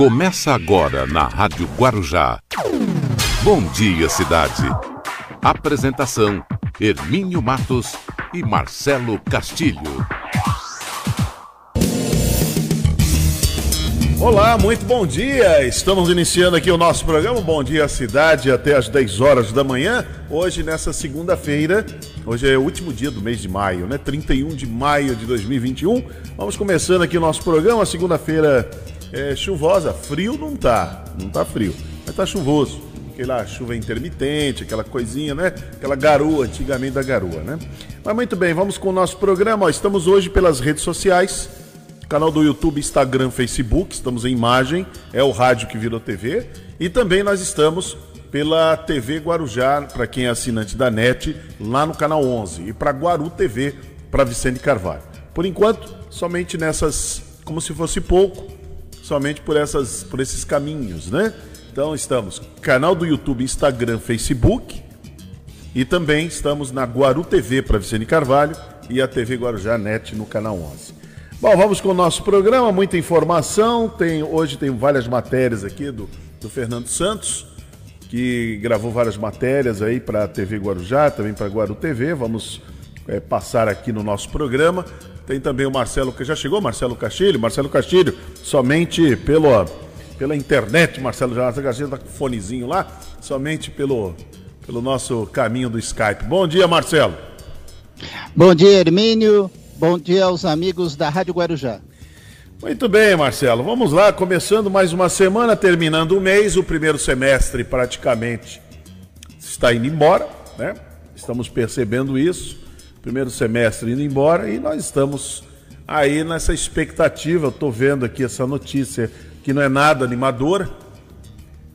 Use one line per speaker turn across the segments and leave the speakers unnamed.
Começa agora na Rádio Guarujá. Bom dia, cidade. Apresentação: Hermínio Matos e Marcelo Castilho.
Olá, muito bom dia. Estamos iniciando aqui o nosso programa Bom Dia Cidade até às 10 horas da manhã. Hoje, nessa segunda-feira, hoje é o último dia do mês de maio, né? 31 de maio de 2021. Vamos começando aqui o nosso programa. Segunda-feira é chuvosa. Frio não tá, não tá frio, mas tá chuvoso. Aquela chuva intermitente, aquela coisinha, né? Aquela garoa, antigamente da garoa, né? Mas muito bem, vamos com o nosso programa. estamos hoje pelas redes sociais canal do YouTube, Instagram, Facebook, estamos em imagem, é o rádio que virou TV. E também nós estamos pela TV Guarujá, para quem é assinante da NET, lá no canal 11. E para Guaru TV, para Vicente Carvalho. Por enquanto, somente nessas, como se fosse pouco, somente por, essas, por esses caminhos, né? Então estamos canal do YouTube, Instagram, Facebook. E também estamos na Guaru TV para Vicente Carvalho e a TV Guarujá NET no canal 11. Bom, vamos com o nosso programa, muita informação. Tem, hoje tem várias matérias aqui do, do Fernando Santos, que gravou várias matérias aí para a TV Guarujá, também para Guaru TV. Vamos é, passar aqui no nosso programa. Tem também o Marcelo, que já chegou, Marcelo Castilho. Marcelo Castilho, somente pelo, pela internet, Marcelo Jonathan Castilho está com o fonezinho lá, somente pelo, pelo nosso caminho do Skype. Bom dia, Marcelo.
Bom dia, Hermínio. Bom dia aos amigos da Rádio Guarujá.
Muito bem, Marcelo. Vamos lá, começando mais uma semana, terminando o mês, o primeiro semestre praticamente está indo embora, né? Estamos percebendo isso. Primeiro semestre indo embora e nós estamos aí nessa expectativa. Eu estou vendo aqui essa notícia que não é nada animadora.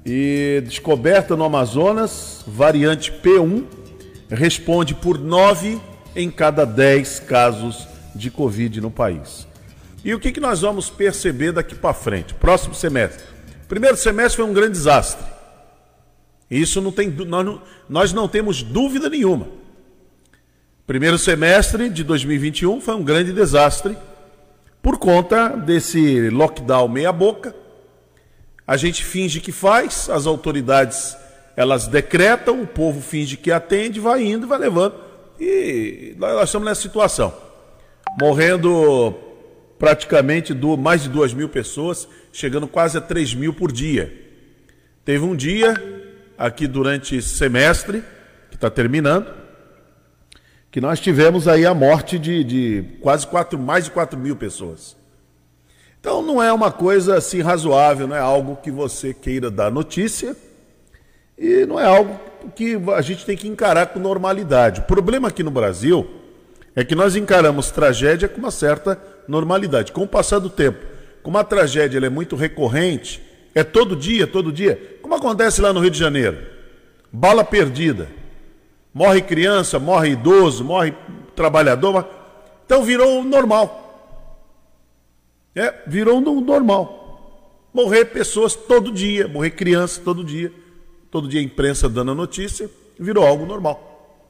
E descoberta no Amazonas, variante P1 responde por 9 em cada 10 casos de Covid no país. E o que, que nós vamos perceber daqui para frente? Próximo semestre. Primeiro semestre foi um grande desastre. Isso não tem, nós não, nós não temos dúvida nenhuma. Primeiro semestre de 2021 foi um grande desastre por conta desse lockdown meia boca. A gente finge que faz, as autoridades elas decretam, o povo finge que atende, vai indo, vai levando. E nós estamos nessa situação morrendo praticamente do, mais de 2 mil pessoas, chegando quase a 3 mil por dia. Teve um dia, aqui durante semestre, que está terminando, que nós tivemos aí a morte de, de quase 4, mais de 4 mil pessoas. Então não é uma coisa assim razoável, não é algo que você queira dar notícia e não é algo que a gente tem que encarar com normalidade. O problema aqui no Brasil é que nós encaramos tragédia com uma certa normalidade. Com o passar do tempo, como a tragédia é muito recorrente, é todo dia, todo dia, como acontece lá no Rio de Janeiro. Bala perdida. Morre criança, morre idoso, morre trabalhador. Então virou normal. É, virou um normal. Morrer pessoas todo dia, morrer criança todo dia. Todo dia a imprensa dando a notícia, virou algo normal.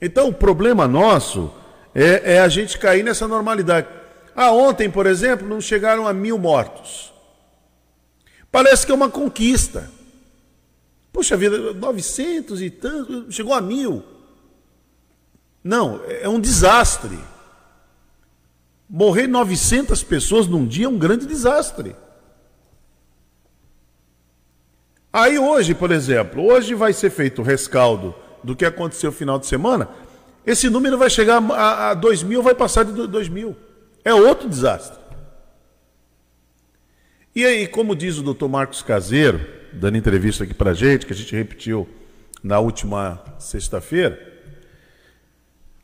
Então o problema nosso é, é a gente cair nessa normalidade. Ah, ontem, por exemplo, não chegaram a mil mortos. Parece que é uma conquista. Puxa vida, 900 e tanto, chegou a mil. Não, é um desastre. Morrer 900 pessoas num dia é um grande desastre. Aí hoje, por exemplo, hoje vai ser feito o rescaldo do que aconteceu no final de semana. Esse número vai chegar a, a 2 mil, vai passar de 2 mil. É outro desastre. E aí, como diz o doutor Marcos Caseiro, dando entrevista aqui para gente, que a gente repetiu na última sexta-feira,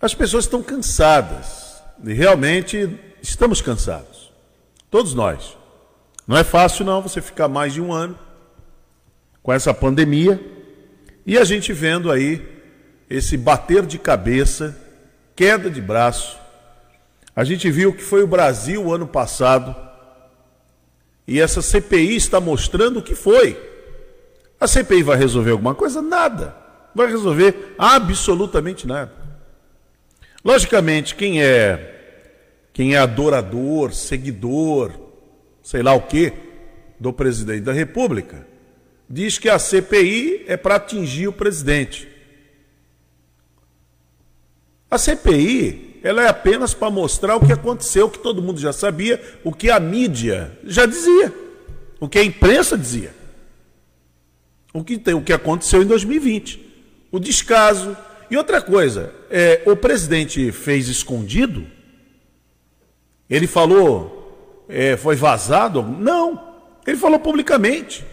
as pessoas estão cansadas. E realmente estamos cansados. Todos nós. Não é fácil, não, você ficar mais de um ano com essa pandemia e a gente vendo aí esse bater de cabeça, queda de braço. A gente viu que foi o Brasil ano passado e essa CPI está mostrando o que foi. A CPI vai resolver alguma coisa? Nada. Vai resolver absolutamente nada. Logicamente, quem é quem é adorador, seguidor, sei lá o quê, do presidente da República diz que a CPI é para atingir o presidente. A CPI ela é apenas para mostrar o que aconteceu, o que todo mundo já sabia, o que a mídia já dizia, o que a imprensa dizia. O que, o que aconteceu em 2020. O descaso. E outra coisa, é, o presidente fez escondido? Ele falou, é, foi vazado? Não. Ele falou publicamente.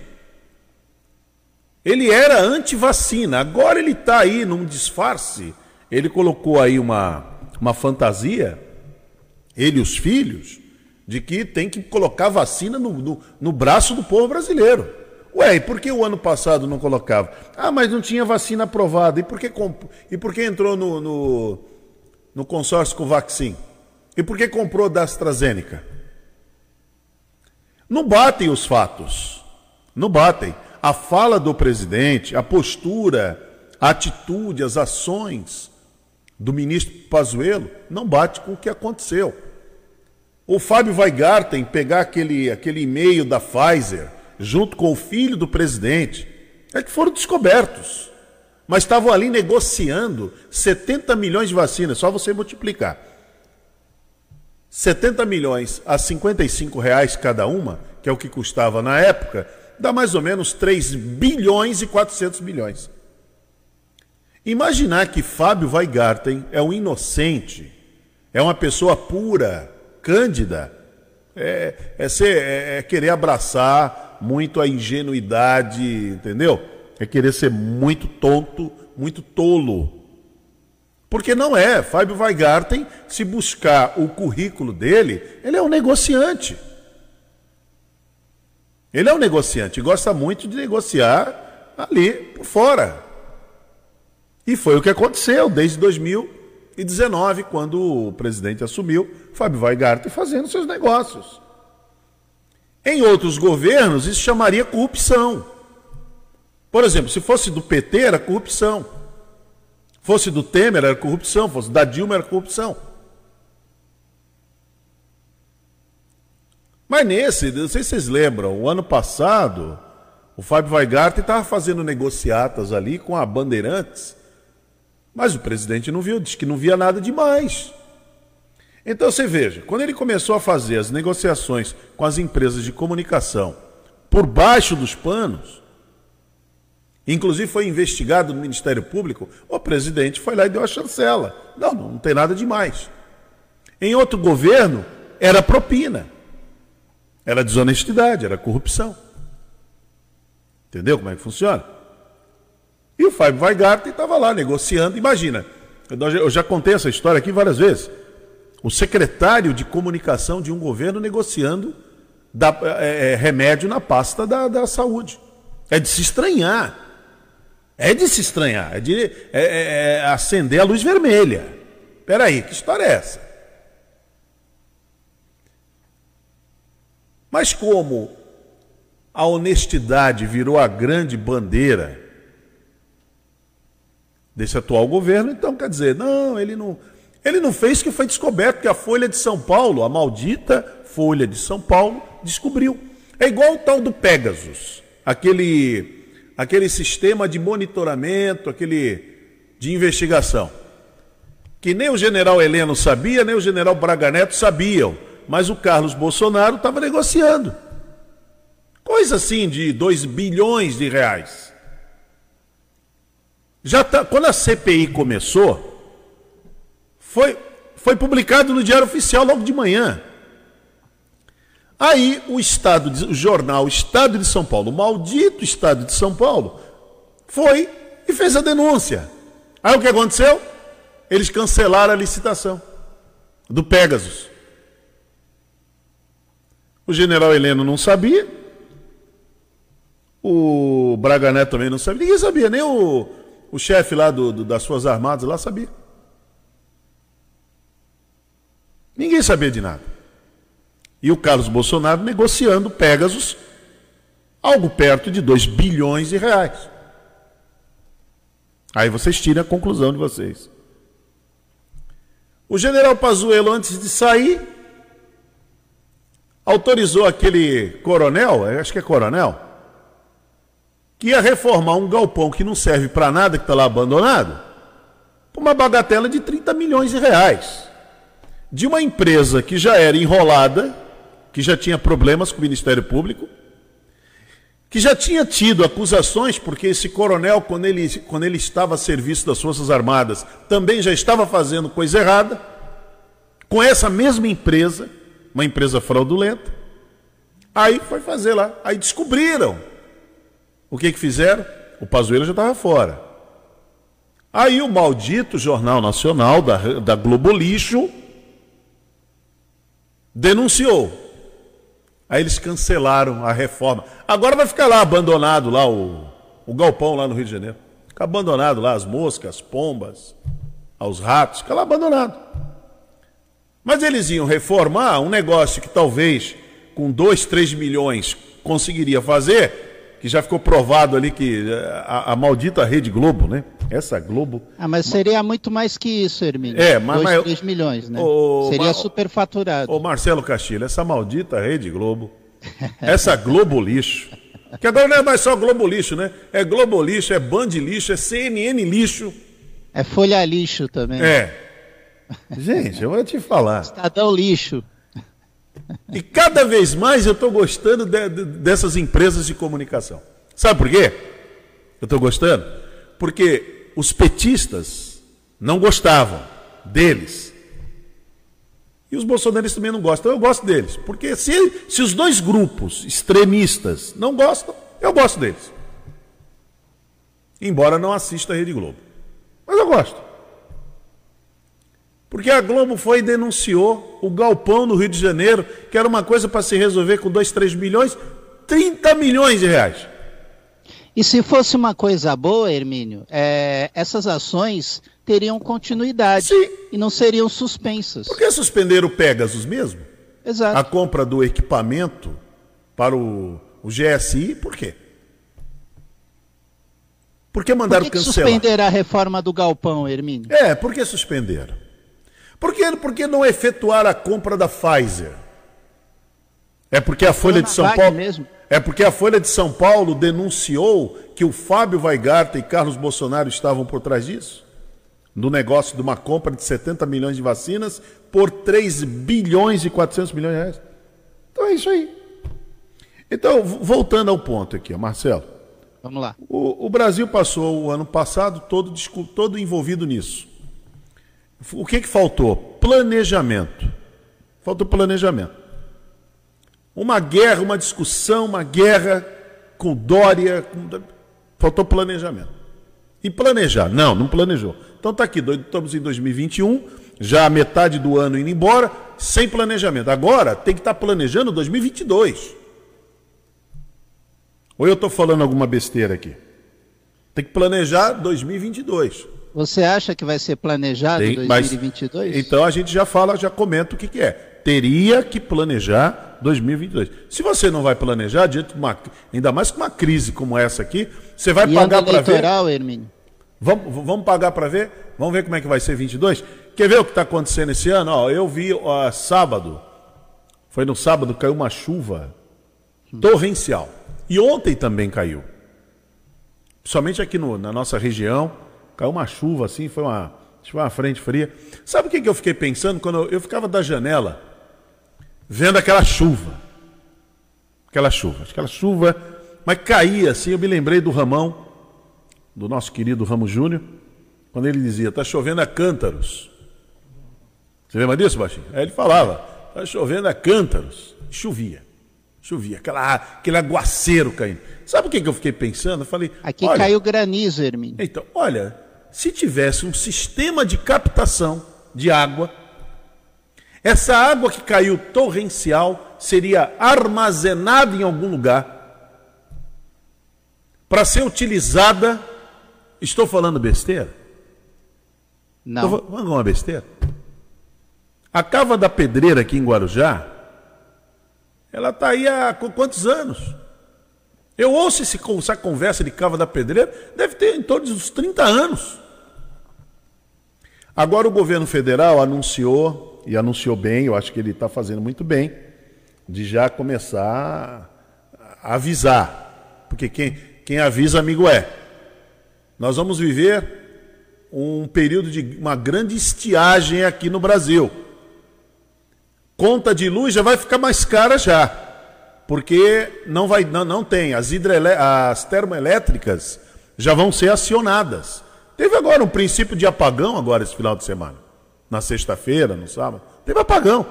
Ele era anti-vacina, agora ele está aí num disfarce. Ele colocou aí uma, uma fantasia, ele e os filhos, de que tem que colocar vacina no, no, no braço do povo brasileiro. Ué, e por que o ano passado não colocava? Ah, mas não tinha vacina aprovada. E por que, comp... e por que entrou no, no, no consórcio com Vaccin? E por que comprou da AstraZeneca? Não batem os fatos. Não batem. A fala do presidente, a postura, a atitude, as ações do ministro Pazuello não bate com o que aconteceu. O Fábio Weigarten pegar aquele, aquele e-mail da Pfizer junto com o filho do presidente, é que foram descobertos. Mas estavam ali negociando 70 milhões de vacinas, só você multiplicar. 70 milhões a 55 reais cada uma, que é o que custava na época, dá mais ou menos 3 bilhões e 400 milhões. Imaginar que Fábio Weigarten é um inocente, é uma pessoa pura, cândida, é, é, ser, é, é querer abraçar muito a ingenuidade, entendeu? É querer ser muito tonto, muito tolo. Porque não é. Fábio Weigarten, se buscar o currículo dele, ele é um negociante. Ele é um negociante, gosta muito de negociar ali por fora. E foi o que aconteceu desde 2019, quando o presidente assumiu, Fábio Weigarten fazendo seus negócios. Em outros governos, isso chamaria corrupção. Por exemplo, se fosse do PT, era corrupção. Fosse do Temer, era corrupção. Fosse da Dilma, era corrupção. Mas nesse, não sei se vocês lembram, o ano passado, o Fábio Weigarten estava fazendo negociatas ali com a Bandeirantes, mas o presidente não viu, disse que não via nada demais. Então você veja, quando ele começou a fazer as negociações com as empresas de comunicação por baixo dos panos, inclusive foi investigado no Ministério Público, o presidente foi lá e deu a chancela. Não, não tem nada demais. Em outro governo, era propina. Era desonestidade, era corrupção. Entendeu como é que funciona? E o Fábio Weigarten estava lá negociando. Imagina, eu já contei essa história aqui várias vezes. O secretário de comunicação de um governo negociando da, é, é, remédio na pasta da, da saúde. É de se estranhar. É de se estranhar, é de é, é, é acender a luz vermelha. Peraí, que história é essa? Mas como a honestidade virou a grande bandeira desse atual governo, então quer dizer, não, ele não, ele não fez que foi descoberto que a Folha de São Paulo, a maldita Folha de São Paulo, descobriu. É igual o tal do Pegasus, aquele aquele sistema de monitoramento, aquele de investigação. Que nem o general Heleno sabia, nem o general Braga Neto sabiam, mas o Carlos Bolsonaro estava negociando. Coisa assim de 2 bilhões de reais. Já tá, quando a CPI começou, foi, foi publicado no Diário Oficial logo de manhã. Aí o Estado, o jornal Estado de São Paulo, o maldito Estado de São Paulo, foi e fez a denúncia. Aí o que aconteceu? Eles cancelaram a licitação do Pegasus. O general Heleno não sabia. O Braga Neto também não sabia. Ninguém sabia, nem o, o chefe lá do, do, das suas armadas lá sabia. Ninguém sabia de nada. E o Carlos Bolsonaro negociando Pegasus, algo perto de 2 bilhões de reais. Aí vocês tirem a conclusão de vocês. O general Pazuello, antes de sair, autorizou aquele coronel, acho que é coronel, que ia reformar um galpão que não serve para nada, que está lá abandonado, por uma bagatela de 30 milhões de reais. De uma empresa que já era enrolada, que já tinha problemas com o Ministério Público, que já tinha tido acusações, porque esse coronel, quando ele, quando ele estava a serviço das Forças Armadas, também já estava fazendo coisa errada, com essa mesma empresa, uma empresa fraudulenta. Aí foi fazer lá. Aí descobriram. O que, que fizeram? O Pazuello já estava fora. Aí o maldito Jornal Nacional da, da Globo Lixo denunciou. Aí eles cancelaram a reforma. Agora vai ficar lá abandonado lá o, o galpão lá no Rio de Janeiro. Fica abandonado lá as moscas, as pombas, os ratos, fica lá abandonado. Mas eles iam reformar um negócio que talvez com 2, 3 milhões conseguiria fazer, que já ficou provado ali que eh, a, a maldita Rede Globo, né? Essa Globo.
Ah, mas seria muito mais que isso, Hermínio.
É, mas.
2, 3 milhões, né? O, seria superfaturado.
Ô, Marcelo Castilho, essa maldita Rede Globo, essa Globo lixo. Que agora não é mais só Globo lixo, né? É Globo lixo, é Band lixo, é CNN lixo.
É Folha lixo também.
É. Gente, eu vou te falar.
Estadão lixo.
E cada vez mais eu estou gostando de, de, dessas empresas de comunicação. Sabe por quê? Eu estou gostando? Porque os petistas não gostavam deles. E os bolsonaristas também não gostam. Eu gosto deles. Porque se, se os dois grupos extremistas não gostam, eu gosto deles. Embora não assista a Rede Globo. Mas eu gosto. Porque a Globo foi e denunciou o galpão no Rio de Janeiro, que era uma coisa para se resolver com 2, 3 milhões, 30 milhões de reais.
E se fosse uma coisa boa, Hermínio, é, essas ações teriam continuidade Sim. e não seriam suspensas.
Por que suspenderam o Pegasus mesmo?
Exato.
A compra do equipamento para o, o GSI, por quê? Por que mandaram por que cancelar?
suspender a reforma do galpão, Hermínio?
É, por que suspenderam? Por que, por que não efetuar a compra da Pfizer? É porque a Folha de São Paulo. Mesmo. É porque a Folha de São Paulo denunciou que o Fábio Weigarta e Carlos Bolsonaro estavam por trás disso? No negócio de uma compra de 70 milhões de vacinas por 3 bilhões e 400 milhões de reais. Então é isso aí. Então, voltando ao ponto aqui, Marcelo.
Vamos lá.
O, o Brasil passou o ano passado todo, todo envolvido nisso. O que, que faltou? Planejamento. Faltou planejamento. Uma guerra, uma discussão, uma guerra com Dória. Com... Faltou planejamento. E planejar? Não, não planejou. Então está aqui, estamos em 2021, já metade do ano indo embora, sem planejamento. Agora tem que estar tá planejando 2022. Ou eu estou falando alguma besteira aqui? Tem que planejar 2022.
Você acha que vai ser planejado em 2022?
Mas, então a gente já fala, já comenta o que, que é. Teria que planejar 2022. Se você não vai planejar, diante de uma, ainda mais com uma crise como essa aqui, você vai e pagar para ver.
Hermínio.
Vamos, vamos pagar para ver? Vamos ver como é que vai ser 22? Quer ver o que está acontecendo esse ano? Ó, eu vi ó, sábado, foi no sábado, caiu uma chuva torrencial. E ontem também caiu. Somente aqui no, na nossa região, caiu uma chuva assim, foi uma, foi uma frente fria. Sabe o que, que eu fiquei pensando quando eu, eu ficava da janela? Vendo aquela chuva. Aquela chuva, aquela chuva, mas caía assim. Eu me lembrei do Ramão, do nosso querido Ramos Júnior, quando ele dizia: está chovendo a cântaros. Você lembra disso, Baixinho? Aí ele falava: está chovendo a cântaros. Chovia, chovia, aquela, aquele aguaceiro caindo. Sabe o que, que eu fiquei pensando? Eu falei:
Aqui caiu granizo, Hermínio.
Então, olha, se tivesse um sistema de captação de água essa água que caiu torrencial seria armazenada em algum lugar para ser utilizada. Estou falando besteira?
Não.
Estou falando uma besteira? A Cava da Pedreira aqui em Guarujá, ela está aí há quantos anos? Eu ouço esse, essa conversa de Cava da Pedreira, deve ter em torno dos 30 anos. Agora o governo federal anunciou e anunciou bem, eu acho que ele está fazendo muito bem, de já começar a avisar. Porque quem, quem avisa, amigo é. Nós vamos viver um período de uma grande estiagem aqui no Brasil. Conta de luz já vai ficar mais cara já. Porque não vai não, não tem as as termoelétricas já vão ser acionadas. Teve agora um princípio de apagão agora esse final de semana. Na sexta-feira, no sábado, teve apagão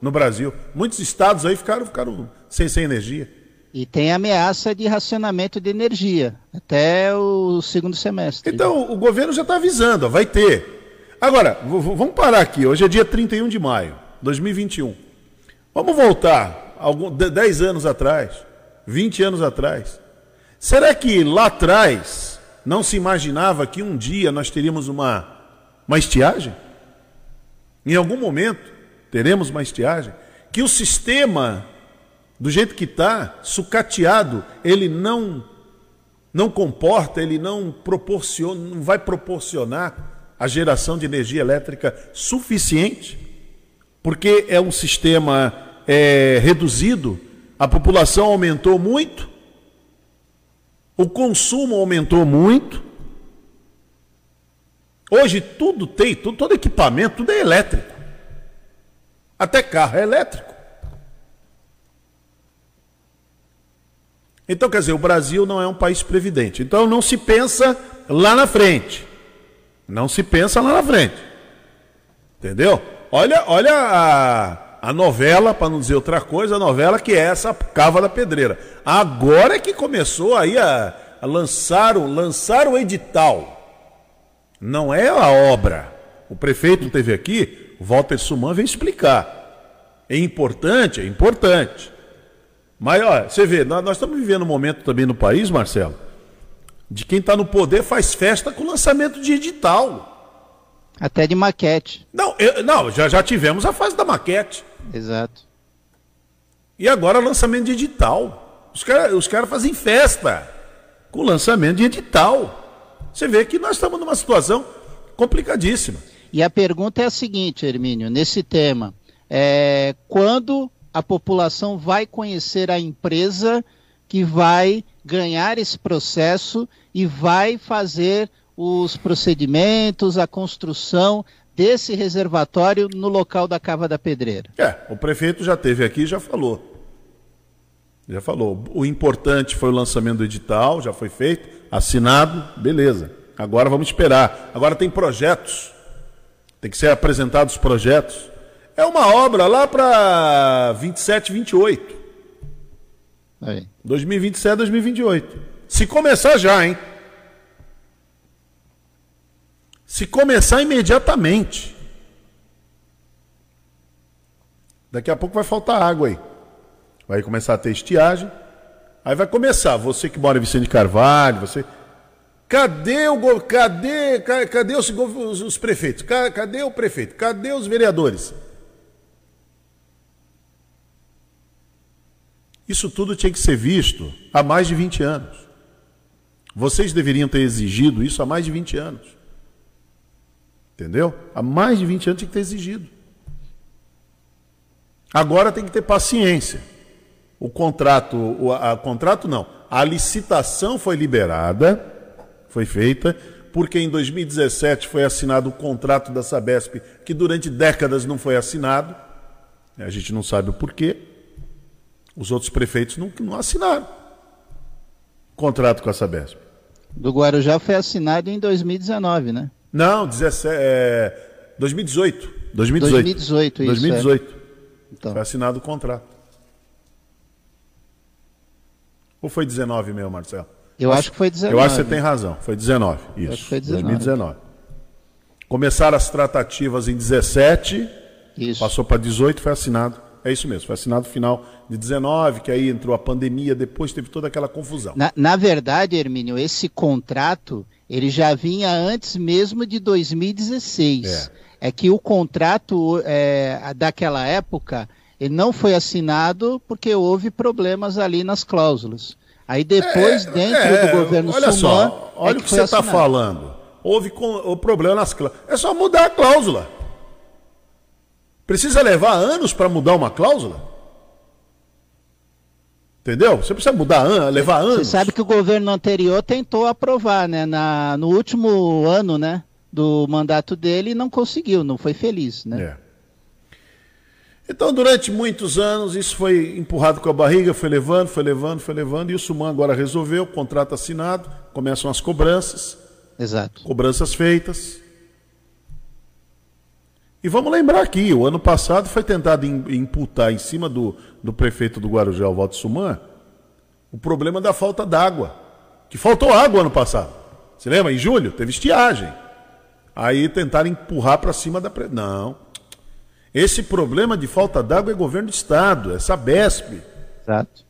no Brasil. Muitos estados aí ficaram, ficaram sem, sem energia.
E tem ameaça de racionamento de energia até o segundo semestre.
Então, o governo já está avisando, ó, vai ter. Agora, vamos parar aqui. Hoje é dia 31 de maio, 2021. Vamos voltar algum, 10 anos atrás, 20 anos atrás. Será que lá atrás não se imaginava que um dia nós teríamos uma, uma estiagem? Em algum momento teremos uma estiagem? Que o sistema, do jeito que está, sucateado, ele não não comporta, ele não proporciona, não vai proporcionar a geração de energia elétrica suficiente, porque é um sistema é, reduzido, a população aumentou muito, o consumo aumentou muito. Hoje tudo tem, tudo, todo equipamento, tudo é elétrico. Até carro é elétrico. Então, quer dizer, o Brasil não é um país previdente. Então, não se pensa lá na frente. Não se pensa lá na frente. Entendeu? Olha, olha a, a novela, para não dizer outra coisa, a novela que é essa Cava da Pedreira. Agora é que começou aí a, a lançar, o, lançar o edital. Não é a obra. O prefeito esteve aqui, o Walter Suman vem explicar. É importante, é importante. Mas, olha, você vê, nós, nós estamos vivendo um momento também no país, Marcelo, de quem está no poder faz festa com lançamento de edital.
Até de maquete.
Não, eu, não já, já tivemos a fase da maquete.
Exato.
E agora lançamento de edital. Os caras os cara fazem festa com lançamento de edital. Você vê que nós estamos numa situação complicadíssima.
E a pergunta é a seguinte, Hermínio, nesse tema. É, quando a população vai conhecer a empresa que vai ganhar esse processo e vai fazer os procedimentos, a construção desse reservatório no local da Cava da Pedreira.
É, o prefeito já teve aqui e já falou. Já falou. O importante foi o lançamento do edital, já foi feito, assinado, beleza. Agora vamos esperar. Agora tem projetos. Tem que ser apresentados projetos. É uma obra lá para 27, 28. Aí. 2027, 2028. Se começar já, hein? Se começar imediatamente. Daqui a pouco vai faltar água aí. Vai começar a ter estiagem. Aí vai começar, você que mora em Vicente Carvalho, você. Cadê o cadê, cadê os, os, os prefeitos? Cadê o prefeito? Cadê os vereadores? Isso tudo tinha que ser visto há mais de 20 anos. Vocês deveriam ter exigido isso há mais de 20 anos. Entendeu? Há mais de 20 anos tinha que ter exigido. Agora tem que ter paciência. O contrato, o a, contrato não, a licitação foi liberada, foi feita, porque em 2017 foi assinado o contrato da Sabesp, que durante décadas não foi assinado. A gente não sabe o porquê. Os outros prefeitos não, não assinaram contrato com a Sabesp.
Do Guarujá foi assinado em 2019, né?
Não, 17, é, 2018. 2018.
2018, isso.
2018. É. Então. Foi assinado o contrato. Ou foi 19 mesmo, Marcelo?
Eu acho, acho que foi 19.
Eu acho que você tem razão. Foi 19. Isso. Acho que foi 19. 2019. Começaram as tratativas em 17. Isso. Passou para 18, foi assinado é isso mesmo, foi assinado no final de 19, que aí entrou a pandemia, depois teve toda aquela confusão.
Na, na verdade, Hermínio, esse contrato ele já vinha antes mesmo de 2016. É, é que o contrato é, daquela época ele não foi assinado porque houve problemas ali nas cláusulas. Aí depois, é, dentro é, do governo
olha só, olha é o que, que você está falando. Houve com, o problema nas cláusulas. É só mudar a cláusula. Precisa levar anos para mudar uma cláusula? Entendeu? Você precisa mudar, levar anos. Você
sabe que o governo anterior tentou aprovar, né? Na, no último ano, né? Do mandato dele e não conseguiu, não foi feliz, né? É.
Então, durante muitos anos, isso foi empurrado com a barriga, foi levando, foi levando, foi levando, e o Suman agora resolveu, contrato assinado, começam as cobranças.
Exato.
Cobranças feitas. E vamos lembrar aqui, o ano passado foi tentado imputar em cima do, do prefeito do Guarujá, o Walter Suman, o problema da falta d'água. Que faltou água ano passado. Você lembra? Em julho, teve estiagem. Aí tentaram empurrar para cima da. Pre... Não. Esse problema de falta d'água é governo do Estado, é Sabesp.
Exato.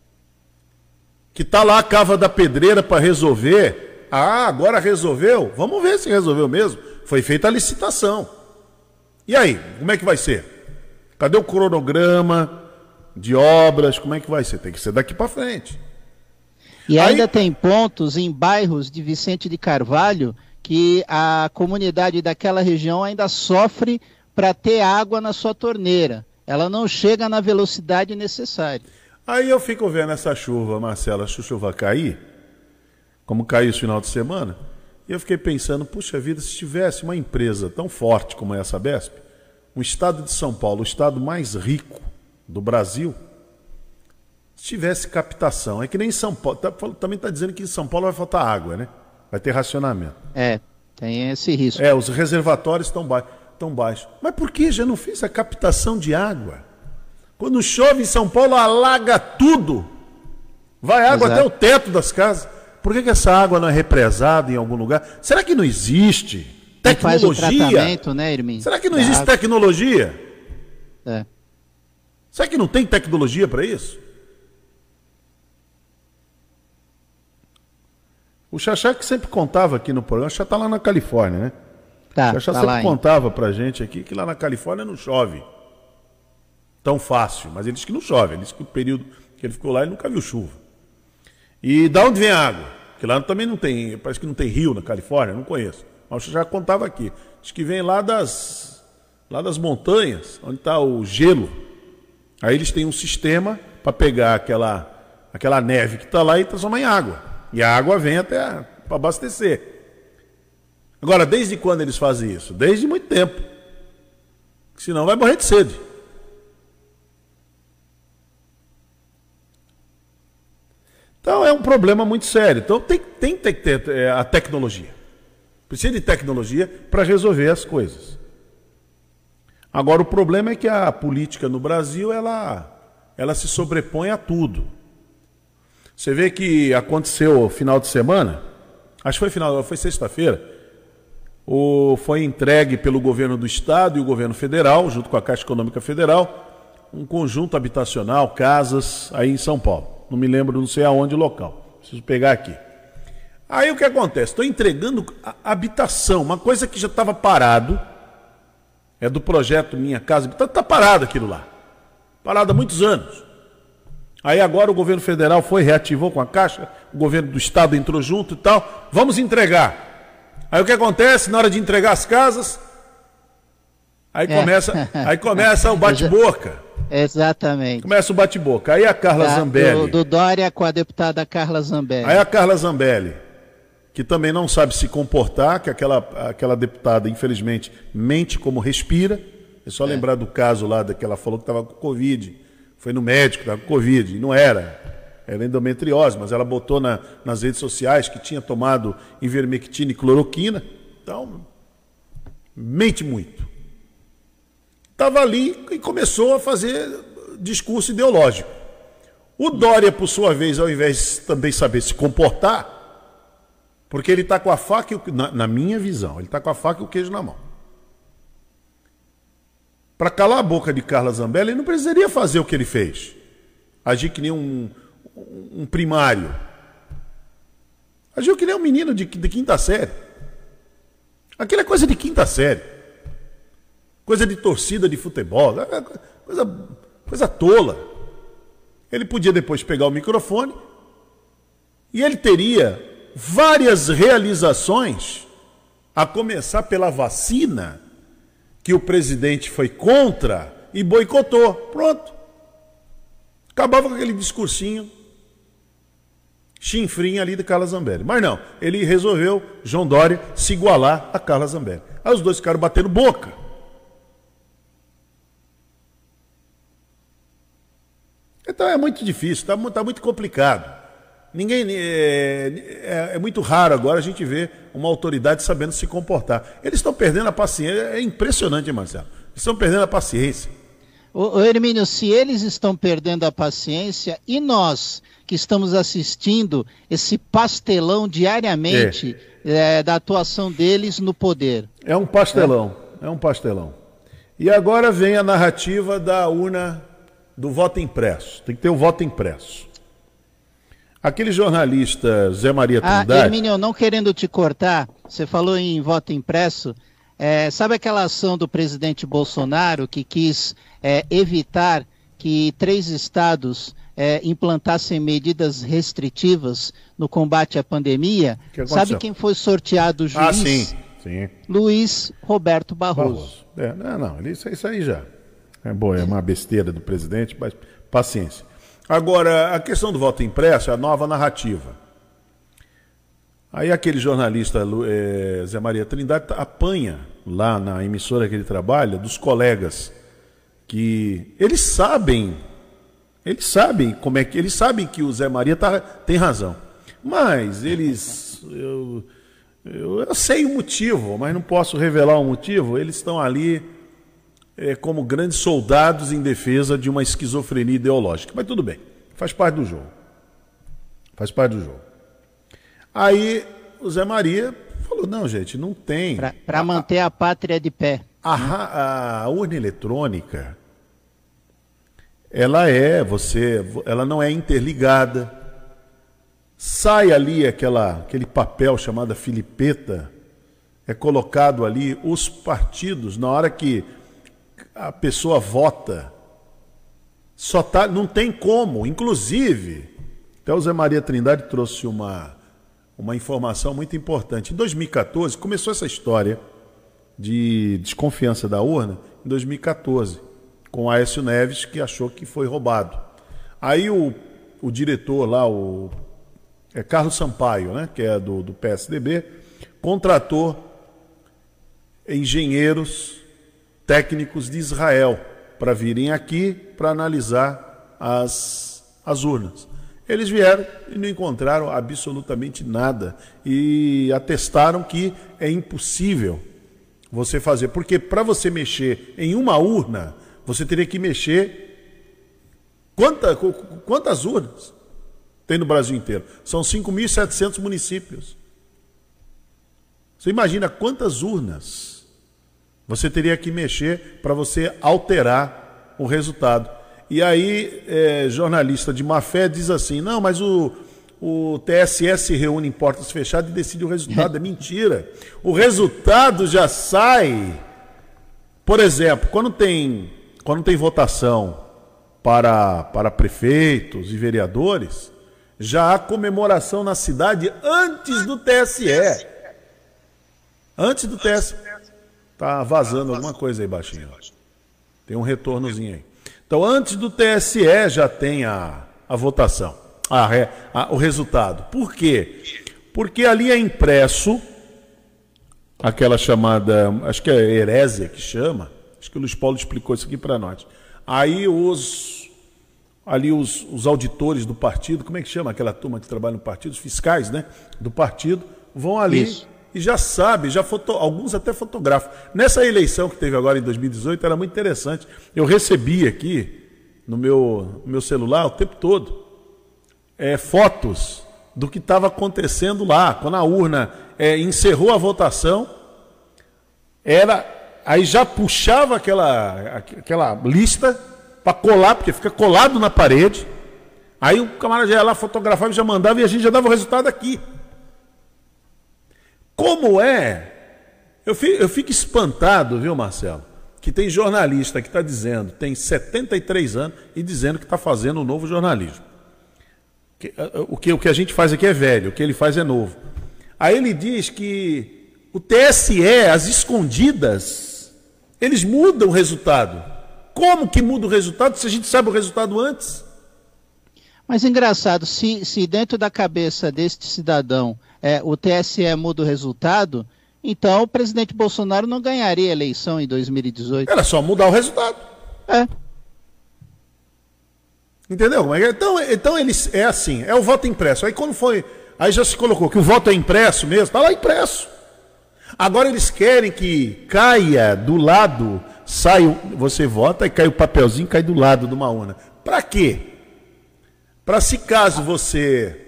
Que está lá a cava da pedreira para resolver. Ah, agora resolveu? Vamos ver se resolveu mesmo. Foi feita a licitação. E aí, como é que vai ser? Cadê o cronograma de obras? Como é que vai ser? Tem que ser daqui para frente.
E aí... ainda tem pontos em bairros de Vicente de Carvalho que a comunidade daquela região ainda sofre para ter água na sua torneira. Ela não chega na velocidade necessária.
Aí eu fico vendo essa chuva, Marcela, a chuva cair, como caiu esse final de semana. E eu fiquei pensando, puxa vida, se tivesse uma empresa tão forte como essa BESP, o estado de São Paulo, o estado mais rico do Brasil, se tivesse captação, é que nem em São Paulo, tá, também está dizendo que em São Paulo vai faltar água, né? Vai ter racionamento.
É, tem esse risco.
É, os reservatórios estão baixos. Tão baixos. Mas por que já não fez a captação de água? Quando chove em São Paulo, alaga tudo. Vai água Exato. até o teto das casas. Por que, que essa água não é represada em algum lugar? Será que não existe tecnologia?
né?
Será que não existe água. tecnologia? É. Será que não tem tecnologia para isso? O Xaxá que sempre contava aqui no programa, já está lá na Califórnia, né? Tá, o Xaxá tá sempre contava para gente aqui que lá na Califórnia não chove tão fácil, mas ele disse que não chove, ele disse que o período que ele ficou lá ele nunca viu chuva. E da onde vem a água? Porque lá também não tem, parece que não tem rio na Califórnia, não conheço. Mas já contava aqui. Diz que vem lá das, lá das montanhas, onde está o gelo. Aí eles têm um sistema para pegar aquela, aquela neve que está lá e transformar em água. E a água vem até para abastecer. Agora, desde quando eles fazem isso? Desde muito tempo. Senão vai morrer de sede. Então é um problema muito sério. Então tem, tem, tem que ter é, a tecnologia. Precisa de tecnologia para resolver as coisas. Agora o problema é que a política no Brasil ela, ela se sobrepõe a tudo. Você vê que aconteceu final de semana, acho que foi final, foi sexta-feira, o, foi entregue pelo governo do estado e o governo federal, junto com a Caixa Econômica Federal, um conjunto habitacional, casas aí em São Paulo. Não me lembro, não sei aonde o local. Preciso pegar aqui. Aí o que acontece? Estou entregando habitação, uma coisa que já estava parado. É do projeto Minha Casa Está tá parado aquilo lá. Parado há muitos anos. Aí agora o governo federal foi, reativou com a Caixa, o governo do Estado entrou junto e tal. Vamos entregar. Aí o que acontece? Na hora de entregar as casas, aí é. começa, aí começa o bate-boca.
Exatamente.
Começa o bate-boca. Aí a Carla tá, Zambelli.
Do, do Dória com a deputada Carla Zambelli.
Aí a Carla Zambelli, que também não sabe se comportar, que aquela, aquela deputada, infelizmente, mente como respira. É só é. lembrar do caso lá que ela falou que estava com Covid. Foi no médico, estava com Covid. E não era. Era endometriose, mas ela botou na, nas redes sociais que tinha tomado ivermectina e cloroquina. Então, mente muito estava ali e começou a fazer discurso ideológico. O Dória, por sua vez, ao invés de também saber se comportar, porque ele está com a faca e o, na, na minha visão, ele está com a faca e o queijo na mão. Para calar a boca de Carla Zambelli, ele não precisaria fazer o que ele fez. Agir que nem um, um primário. Agiu que nem um menino de, de quinta série. Aquilo é coisa de quinta série. Coisa de torcida de futebol, é coisa, coisa tola. Ele podia depois pegar o microfone e ele teria várias realizações, a começar pela vacina, que o presidente foi contra e boicotou. Pronto. Acabava com aquele discursinho chinfrim ali de Carla Zambelli. Mas não, ele resolveu, João Dória, se igualar a Carla Zambelli. Aí os dois ficaram batendo boca. Então é muito difícil, está tá muito complicado. Ninguém é, é, é, muito raro agora a gente ver uma autoridade sabendo se comportar. Eles estão perdendo a paciência. É impressionante, Marcelo. Eles estão perdendo a paciência.
Ô, ô Hermínio, se eles estão perdendo a paciência e nós que estamos assistindo esse pastelão diariamente é. É, da atuação deles no poder.
É um pastelão, é. é um pastelão. E agora vem a narrativa da urna do voto impresso. Tem que ter o voto impresso. Aquele jornalista Zé Maria ah, Trindade... Ah,
Hermínio, não querendo te cortar, você falou em voto impresso, é, sabe aquela ação do presidente Bolsonaro que quis é, evitar que três estados é, implantassem medidas restritivas no combate à pandemia? Que sabe quem foi sorteado o juiz?
Ah, sim. sim.
Luiz Roberto Barroso.
Barroso. É, não, não, isso, isso aí já. É bom, é uma besteira do presidente, mas paciência. Agora, a questão do voto impresso é a nova narrativa. Aí aquele jornalista é, Zé Maria Trindade apanha lá na emissora que ele trabalha dos colegas que eles sabem, eles sabem como é que eles sabem que o Zé Maria tá, tem razão, mas eles eu, eu, eu sei o motivo, mas não posso revelar o motivo. Eles estão ali é, como grandes soldados em defesa de uma esquizofrenia ideológica. Mas tudo bem, faz parte do jogo. Faz parte do jogo. Aí o Zé Maria falou: não, gente, não tem.
Para manter a pátria de pé.
A, a, urna eletrônica, ela é, você, ela não é interligada. Sai ali aquela, aquele papel chamado filipeta, é colocado ali os partidos, na hora que a pessoa vota, só tá, não tem como. Inclusive, até o Zé Maria Trindade trouxe uma, uma informação muito importante. Em 2014, começou essa história de desconfiança da urna, em 2014, com Aécio Neves, que achou que foi roubado. Aí o, o diretor lá, o é Carlos Sampaio, né, que é do, do PSDB, contratou engenheiros técnicos de Israel para virem aqui para analisar as, as urnas. Eles vieram e não encontraram absolutamente nada e atestaram que é impossível você fazer, porque para você mexer em uma urna, você teria que mexer Quanta, quantas urnas tem no Brasil inteiro? São 5.700 municípios. Você imagina quantas urnas você teria que mexer para você alterar o resultado. E aí, é, jornalista de má fé diz assim: não, mas o, o TSE se reúne em portas fechadas e decide o resultado. É mentira. O resultado já sai. Por exemplo, quando tem, quando tem votação para, para prefeitos e vereadores, já há comemoração na cidade antes do TSE. Antes do TSE. Tá vazando alguma coisa aí baixinho. Tem um retornozinho aí. Então, antes do TSE já tem a, a votação, a, a, o resultado. Por quê? Porque ali é impresso aquela chamada, acho que é herésia que chama, acho que o Luiz Paulo explicou isso aqui para nós. Aí os ali os, os auditores do partido, como é que chama aquela turma que trabalha no partido, os fiscais, né, do partido, vão ali isso e já sabe, já foto, alguns até fotografam. Nessa eleição que teve agora em 2018 era muito interessante. Eu recebi aqui no meu, no meu celular o tempo todo é, fotos do que estava acontecendo lá. Quando a urna é, encerrou a votação, era aí já puxava aquela, aquela lista para colar, porque fica colado na parede. Aí o camarada já ia lá, fotografava e já mandava e a gente já dava o resultado aqui. Como é? Eu fico, eu fico espantado, viu, Marcelo? Que tem jornalista que está dizendo, tem 73 anos, e dizendo que está fazendo um novo jornalismo. Que, o, que, o que a gente faz aqui é velho, o que ele faz é novo. Aí ele diz que o TSE, as escondidas, eles mudam o resultado. Como que muda o resultado se a gente sabe o resultado antes?
Mas engraçado, se, se dentro da cabeça deste cidadão é, o TSE muda o resultado, então o presidente Bolsonaro não ganharia a eleição em 2018.
Era só mudar o resultado.
É.
Entendeu? Então, então eles é assim, é o voto impresso. Aí quando foi, aí já se colocou que o voto é impresso mesmo, tá lá impresso. Agora eles querem que caia do lado, sai, você vota e cai o papelzinho, cai do lado de uma urna. Para quê? Para se caso você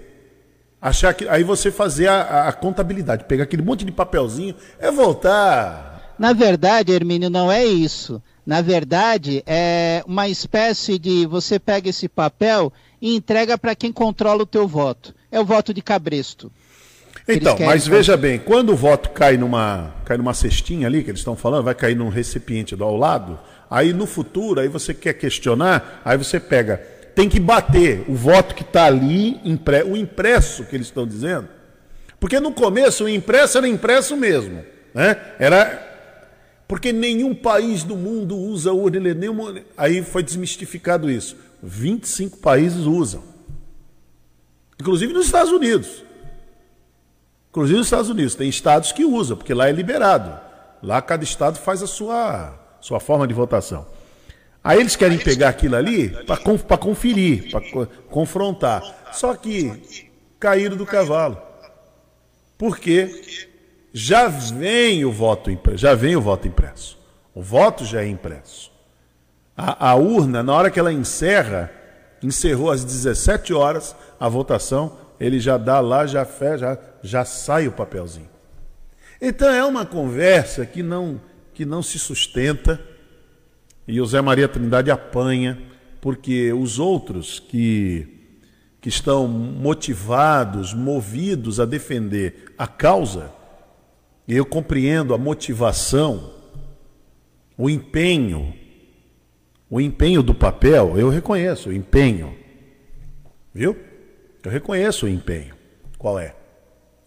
achar que aí você fazer a, a, contabilidade, pegar aquele monte de papelzinho, é voltar.
Na verdade, Hermínio, não é isso. Na verdade, é uma espécie de você pega esse papel e entrega para quem controla o teu voto. É o voto de cabresto.
Então, mas veja bem, quando o voto cai numa, cai numa cestinha ali, que eles estão falando, vai cair num recipiente do ao lado, aí no futuro, aí você quer questionar, aí você pega, tem que bater o voto que está ali, impre, o impresso que eles estão dizendo, porque no começo o impresso era impresso mesmo, né? Era porque nenhum país do mundo usa urna, nenhum, aí foi desmistificado isso. 25 países usam. Inclusive nos Estados Unidos. Inclusive nos Estados Unidos. Tem estados que usam, porque lá é liberado. Lá cada estado faz a sua, sua forma de votação. Aí eles querem pegar aquilo ali para conferir, para confrontar. Só que caíram do cavalo. Por quê? Já vem o voto impresso, já vem o voto impresso. O voto já é impresso. A, a, urna, na hora que ela encerra, encerrou às 17 horas a votação, ele já dá lá, já fé, já, já sai o papelzinho. Então é uma conversa que não que não se sustenta e o Zé Maria Trindade apanha porque os outros que que estão motivados, movidos a defender a causa, eu compreendo a motivação, o empenho, o empenho do papel, eu reconheço o empenho. Viu? Eu reconheço o empenho. Qual é?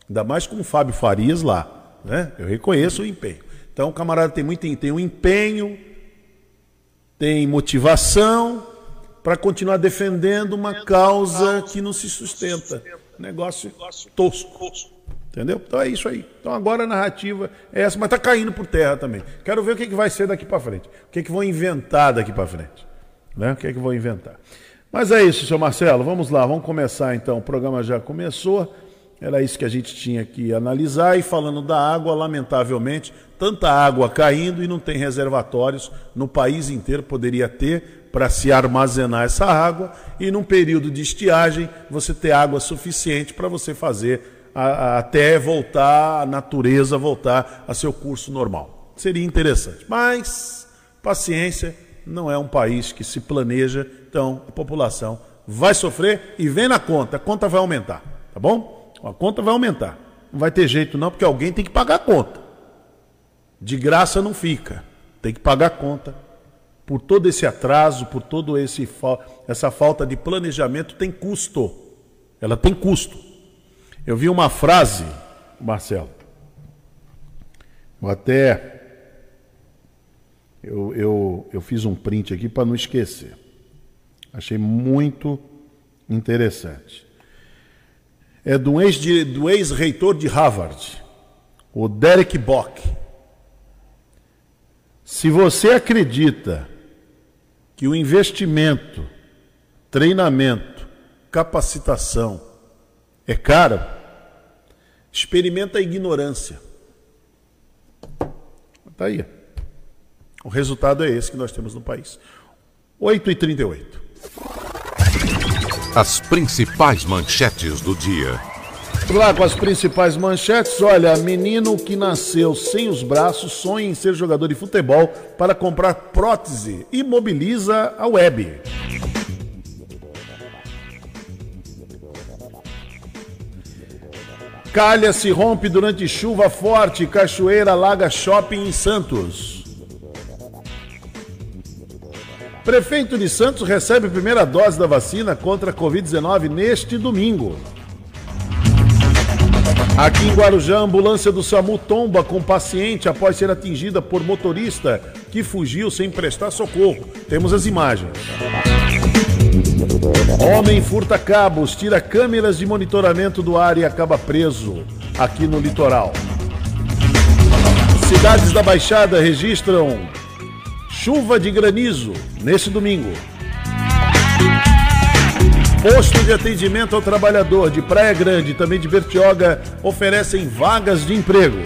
Ainda mais com o Fábio Farias lá. Né? Eu reconheço o empenho. Então o camarada tem muito tem um empenho, tem motivação para continuar defendendo uma causa que não se sustenta. Negócio tosco. Entendeu? Então é isso aí. Então agora a narrativa é essa, mas está caindo por terra também. Quero ver o que, que vai ser daqui para frente. O que, que vão inventar daqui para frente. Né? O que, que vão inventar. Mas é isso, seu Marcelo. Vamos lá, vamos começar então. O programa já começou. Era isso que a gente tinha que analisar. E falando da água, lamentavelmente, tanta água caindo e não tem reservatórios no país inteiro. Poderia ter para se armazenar essa água e num período de estiagem você ter água suficiente para você fazer a, a, até voltar, a natureza voltar a seu curso normal. Seria interessante. Mas, paciência, não é um país que se planeja, então a população vai sofrer e vem na conta, a conta vai aumentar, tá bom? A conta vai aumentar. Não vai ter jeito não, porque alguém tem que pagar a conta. De graça não fica. Tem que pagar a conta. Por todo esse atraso, por todo esse essa falta de planejamento tem custo. Ela tem custo. Eu vi uma frase, Marcelo. Eu até. Eu, eu, eu fiz um print aqui para não esquecer. Achei muito interessante. É do ex-reitor de Harvard, o Derek Bock. Se você acredita que o investimento, treinamento, capacitação, é caro, experimenta a ignorância. Está aí. O resultado é esse que nós temos no país. 8 e 38
As principais manchetes do dia.
Lá com as principais manchetes. Olha, menino que nasceu sem os braços sonha em ser jogador de futebol para comprar prótese e mobiliza a web. Calha se rompe durante chuva forte. Cachoeira alaga shopping em Santos. Prefeito de Santos recebe primeira dose da vacina contra a Covid-19 neste domingo. Aqui em Guarujá, a ambulância do SAMU tomba com paciente após ser atingida por motorista que fugiu sem prestar socorro. Temos as imagens. Homem furta cabos, tira câmeras de monitoramento do ar e acaba preso aqui no litoral. Cidades da Baixada registram chuva de granizo nesse domingo. Posto de atendimento ao trabalhador de Praia Grande e também de Bertioga oferecem vagas de emprego.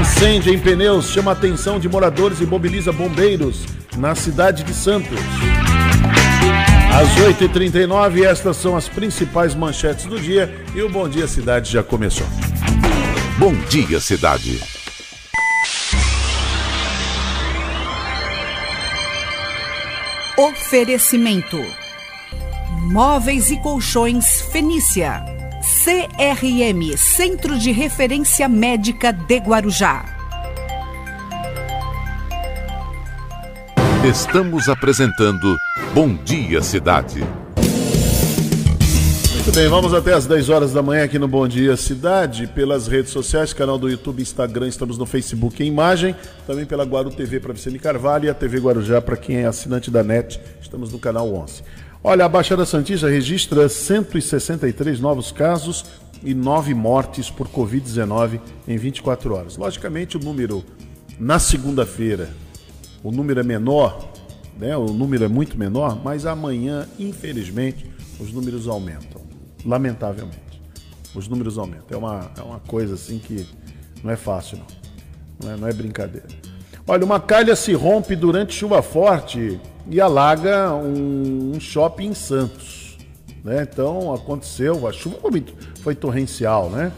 Incêndio em pneus chama a atenção de moradores e mobiliza bombeiros na cidade de Santos. Às 8h39, estas são as principais manchetes do dia e o Bom Dia Cidade já começou.
Bom Dia Cidade.
Oferecimento: Móveis e Colchões Fenícia. CRM Centro de Referência Médica de Guarujá.
Estamos apresentando Bom Dia Cidade.
Muito bem, vamos até às 10 horas da manhã aqui no Bom Dia Cidade, pelas redes sociais, canal do YouTube, Instagram, estamos no Facebook em imagem, também pela Guaru TV para Vicente Carvalho e a TV Guarujá para quem é assinante da NET, estamos no canal 11. Olha, a Baixada Santista registra 163 novos casos e 9 mortes por Covid-19 em 24 horas. Logicamente, o número na segunda-feira, o número é menor, né? o número é muito menor, mas amanhã, infelizmente, os números aumentam lamentavelmente. Os números aumentam. É uma, é uma coisa assim que não é fácil, não. Não é, não é brincadeira. Olha, uma calha se rompe durante chuva forte e alaga um, um shopping em Santos. Né? Então aconteceu, a chuva foi, foi torrencial, né?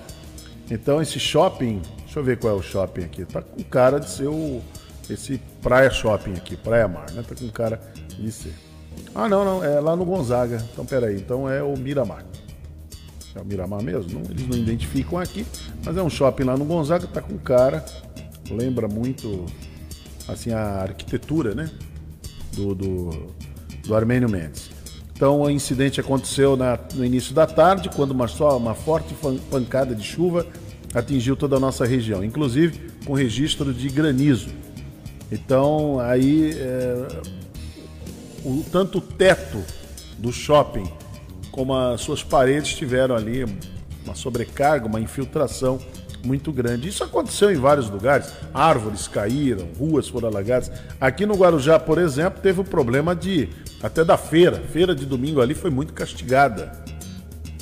Então esse shopping, deixa eu ver qual é o shopping aqui, tá com cara de ser o, esse Praia Shopping aqui, Praia Mar, né? Tá com cara de ser. Ah, não, não, é lá no Gonzaga. Então peraí, então é o Miramar. É o Miramar mesmo? Não, eles não identificam aqui, mas é um shopping lá no Gonzaga, tá com cara, lembra muito assim a arquitetura, né? Do, do, do Armênio Mendes. Então o incidente aconteceu na, no início da tarde, quando uma, só, uma forte pancada de chuva atingiu toda a nossa região, inclusive com registro de granizo. Então aí é, o, tanto o teto do shopping como as suas paredes tiveram ali uma sobrecarga, uma infiltração muito grande. Isso aconteceu em vários lugares. Árvores caíram, ruas foram alagadas. Aqui no Guarujá, por exemplo, teve o problema de até da feira. Feira de domingo ali foi muito castigada.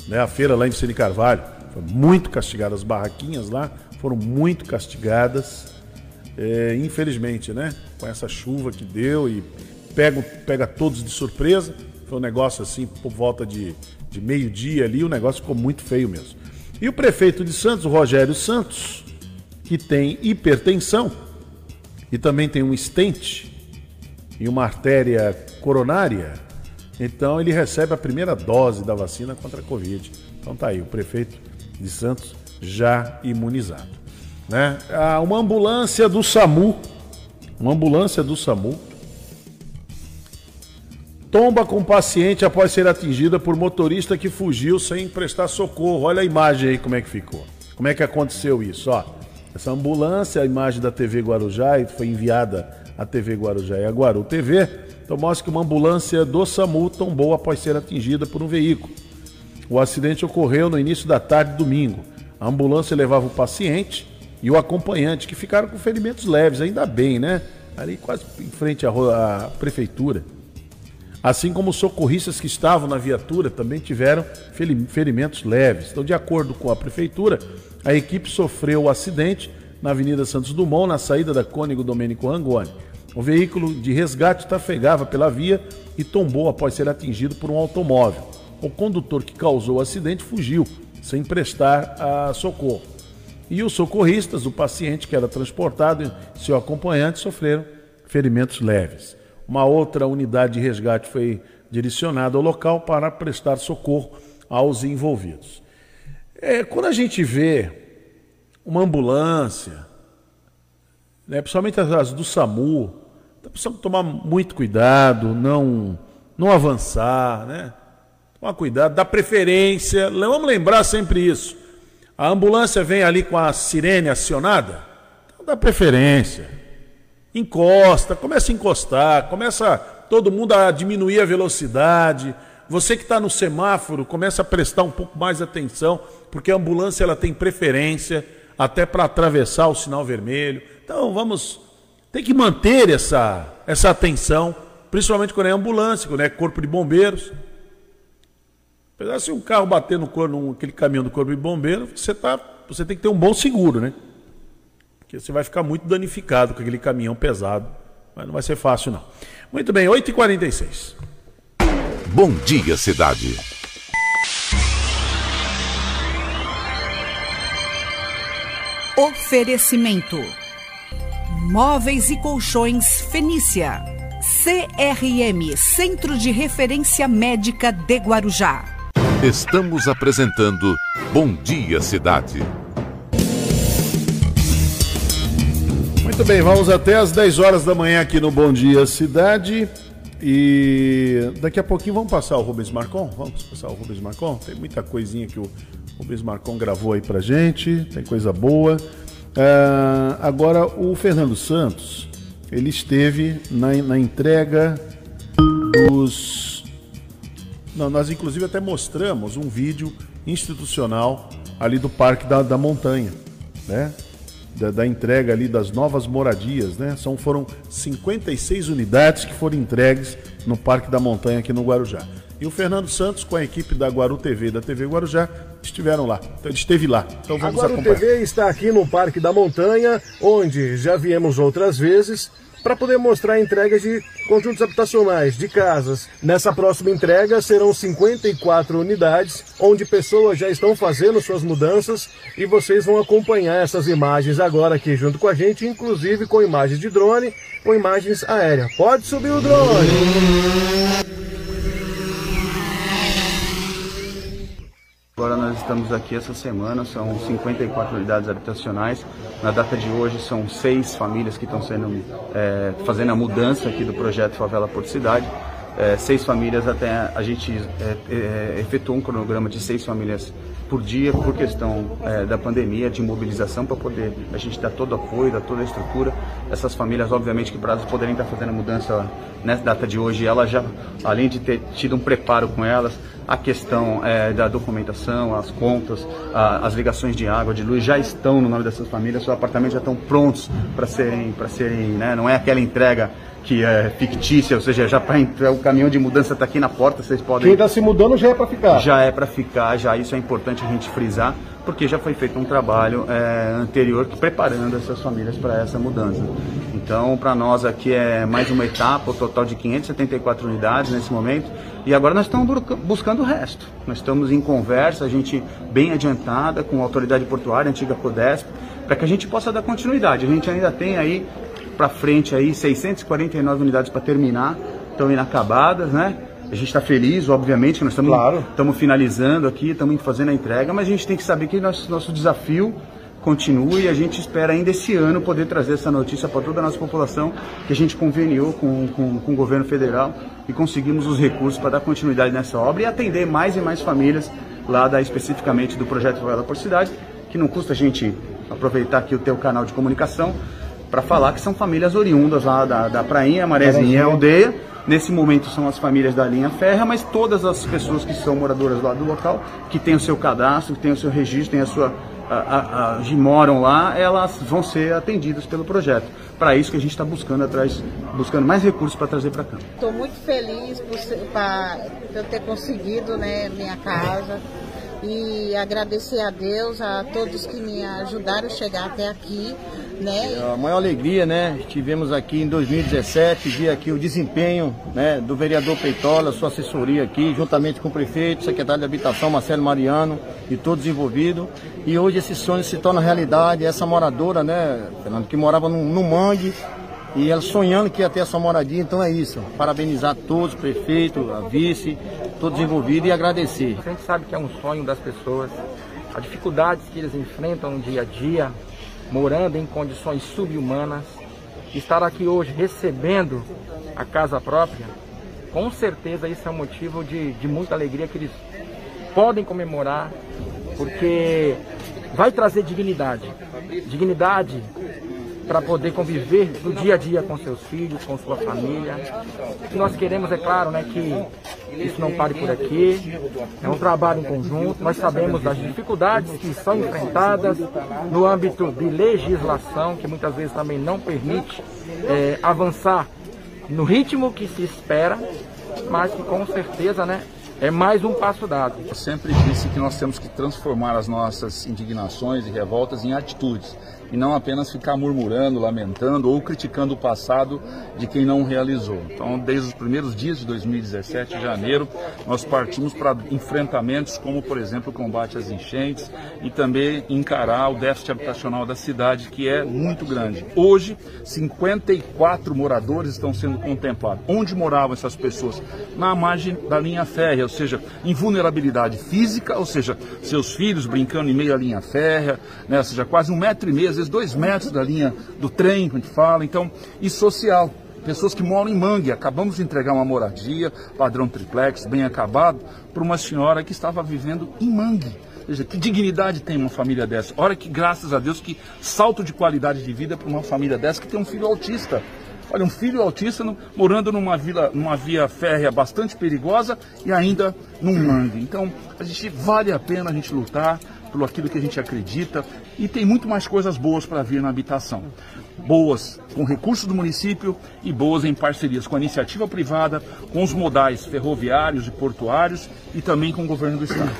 Né? A feira lá em Vicente Carvalho foi muito castigada. As barraquinhas lá foram muito castigadas. É, infelizmente, né? Com essa chuva que deu e pega, pega todos de surpresa. Foi um negócio assim, por volta de, de meio-dia ali, o negócio ficou muito feio mesmo. E o prefeito de Santos, Rogério Santos, que tem hipertensão e também tem um estente e uma artéria coronária, então ele recebe a primeira dose da vacina contra a Covid. Então tá aí, o prefeito de Santos já imunizado. Né? Ah, uma ambulância do SAMU, uma ambulância do SAMU Tomba com paciente após ser atingida por motorista que fugiu sem prestar socorro. Olha a imagem aí como é que ficou. Como é que aconteceu isso? Ó, essa ambulância, a imagem da TV Guarujá, e foi enviada à TV Guarujá e a Guaru TV, então mostra que uma ambulância do SAMU tombou após ser atingida por um veículo. O acidente ocorreu no início da tarde de domingo. A ambulância levava o paciente e o acompanhante, que ficaram com ferimentos leves, ainda bem, né? Ali quase em frente à, à prefeitura. Assim como os socorristas que estavam na viatura também tiveram ferimentos leves. Então, de acordo com a prefeitura, a equipe sofreu o acidente na Avenida Santos Dumont, na saída da Cônigo Domênico Rangoni. O veículo de resgate trafegava pela via e tombou após ser atingido por um automóvel. O condutor que causou o acidente fugiu, sem prestar a socorro. E os socorristas, o paciente que era transportado e seu acompanhante sofreram ferimentos leves. Uma outra unidade de resgate foi direcionada ao local para prestar socorro aos envolvidos. É, quando a gente vê uma ambulância, né, principalmente as do SAMU, tá precisamos tomar muito cuidado, não, não avançar, né? Tomar cuidado, dar preferência. Vamos lembrar sempre isso. A ambulância vem ali com a sirene acionada, então dá preferência encosta, começa a encostar, começa todo mundo a diminuir a velocidade. Você que está no semáforo, começa a prestar um pouco mais atenção, porque a ambulância ela tem preferência até para atravessar o sinal vermelho. Então vamos tem que manter essa, essa atenção, principalmente quando é ambulância, quando é corpo de bombeiros. Apesar se um carro bater no corpo, aquele caminhão do corpo de bombeiro, você, tá, você tem que ter um bom seguro, né? Porque você vai ficar muito danificado com aquele caminhão pesado. Mas não vai ser fácil, não. Muito bem, 8h46.
Bom dia, cidade.
Oferecimento: Móveis e Colchões Fenícia. CRM Centro de Referência Médica de Guarujá.
Estamos apresentando Bom Dia Cidade.
Muito bem, vamos até às 10 horas da manhã aqui no Bom Dia Cidade. E daqui a pouquinho vamos passar o Rubens Marcon? Vamos passar o Rubens Marcon? Tem muita coisinha que o Rubens Marcon gravou aí pra gente, tem coisa boa. Uh, agora, o Fernando Santos, ele esteve na, na entrega dos. Nós, inclusive, até mostramos um vídeo institucional ali do Parque da, da Montanha, né? Da, da, entrega ali das novas moradias, né? São, foram 56 unidades que foram entregues no Parque da Montanha aqui no Guarujá. E o Fernando Santos, com a equipe da Guaru TV e da TV Guarujá, estiveram lá. Então ele esteve lá. Então vamos
a Guaru acompanhar. TV está aqui no Parque da Montanha, onde já viemos outras vezes para poder mostrar entregas de conjuntos habitacionais, de casas. Nessa próxima entrega serão 54 unidades, onde pessoas já estão fazendo suas mudanças e vocês vão acompanhar essas imagens agora aqui junto com a gente, inclusive com imagens de drone, com imagens aéreas. Pode subir o drone!
Agora nós estamos aqui essa semana, são 54 unidades habitacionais. Na data de hoje são seis famílias que estão sendo é, fazendo a mudança aqui do projeto Favela Porto Cidade. É, seis famílias até a gente é, é efetuou um cronograma de seis famílias por dia por questão é, da pandemia, de mobilização para poder a gente dar todo o apoio, dar toda a estrutura. Essas famílias, obviamente, que elas poderem estar fazendo a mudança nessa data de hoje, elas já, além de ter tido um preparo com elas, a questão é, da documentação, as contas, a, as ligações de água, de luz já estão no nome dessas famílias, seus apartamentos já estão prontos para serem, para serem, né, não é aquela entrega que é fictícia, ou seja, já para entrar o caminhão de mudança está aqui na porta, vocês podem.
Quem está se mudando já é para ficar.
Já é para ficar, já isso é importante a gente frisar, porque já foi feito um trabalho é, anterior preparando essas famílias para essa mudança. Então, para nós aqui é mais uma etapa, o total de 574 unidades nesse momento, e agora nós estamos buscando o resto. Nós estamos em conversa, a gente bem adiantada com a autoridade portuária, a antiga Codesp, para que a gente possa dar continuidade. A gente ainda tem aí para frente aí 649 unidades para terminar, estão inacabadas, né? A gente está feliz, obviamente, que nós estamos claro. finalizando aqui, estamos fazendo a entrega, mas a gente tem que saber que nosso, nosso desafio continua e a gente espera ainda esse ano poder trazer essa notícia para toda a nossa população, que a gente conveniou com, com, com o governo federal e conseguimos os recursos para dar continuidade nessa obra e atender mais e mais famílias lá da, especificamente do projeto Favela por Cidade, que não custa a gente aproveitar aqui o teu canal de comunicação para falar que são famílias oriundas lá da, da Prainha, Marezinha, Aldeia. Nesse momento são as famílias da linha férrea, mas todas as pessoas que são moradoras lá do local, que têm o seu cadastro, que têm o seu registro, têm a sua a, a, a, que moram lá, elas vão ser atendidas pelo projeto. Para isso que a gente está buscando atrás, buscando mais recursos para trazer para cá.
Estou muito feliz por, por eu ter conseguido né, minha casa e agradecer a Deus, a todos que me ajudaram a chegar até aqui. Né?
É a maior alegria, né? Tivemos aqui em 2017, vi aqui o desempenho né, do vereador Peitola, sua assessoria aqui, juntamente com o prefeito, secretário de Habitação, Marcelo Mariano e todos envolvidos. E hoje esse sonho se torna realidade. Essa moradora, né, Fernando, que morava no, no mangue, e ela sonhando que ia ter essa moradia, então é isso. Parabenizar todos, o prefeito, a vice, todos envolvidos e agradecer.
A gente sabe que é um sonho das pessoas, as dificuldades que eles enfrentam no dia a dia, morando em condições subhumanas, estar aqui hoje recebendo a casa própria, com certeza isso é um motivo de, de muita alegria que eles podem comemorar, porque vai trazer dignidade. Dignidade para poder conviver no dia a dia com seus filhos, com sua família. E nós queremos, é claro, né, que isso não pare por aqui. É um trabalho em conjunto. Nós sabemos das dificuldades que são enfrentadas no âmbito de legislação, que muitas vezes também não permite é, avançar no ritmo que se espera, mas que com certeza, né, é mais um passo dado.
Eu sempre disse que nós temos que transformar as nossas indignações e revoltas em atitudes e não apenas ficar murmurando, lamentando ou criticando o passado de quem não realizou. Então, desde os primeiros dias de 2017, janeiro, nós partimos para enfrentamentos como, por exemplo, o combate às enchentes e também encarar o déficit habitacional da cidade, que é muito grande. Hoje, 54 moradores estão sendo contemplados. Onde moravam essas pessoas? Na margem da linha férrea, ou seja, em vulnerabilidade física, ou seja, seus filhos brincando em meio à linha férrea, né, ou seja, quase um metro e meio, vezes dois metros da linha do trem, que a gente fala, então, e social. Pessoas que moram em Mangue, acabamos de entregar uma moradia, padrão triplex, bem acabado, para uma senhora que estava vivendo em Mangue. Ou seja, que dignidade tem uma família dessa? Olha que, graças a Deus, que salto de qualidade de vida para uma família dessa que tem um filho autista. Olha, um filho autista no, morando numa, vila, numa via férrea bastante perigosa e ainda num mangue. Então, a gente vale a pena a gente lutar pelo aquilo que a gente acredita e tem muito mais coisas boas para vir na habitação. Boas com recursos do município e boas em parcerias com a iniciativa privada, com os modais ferroviários e portuários e também com o governo do estado.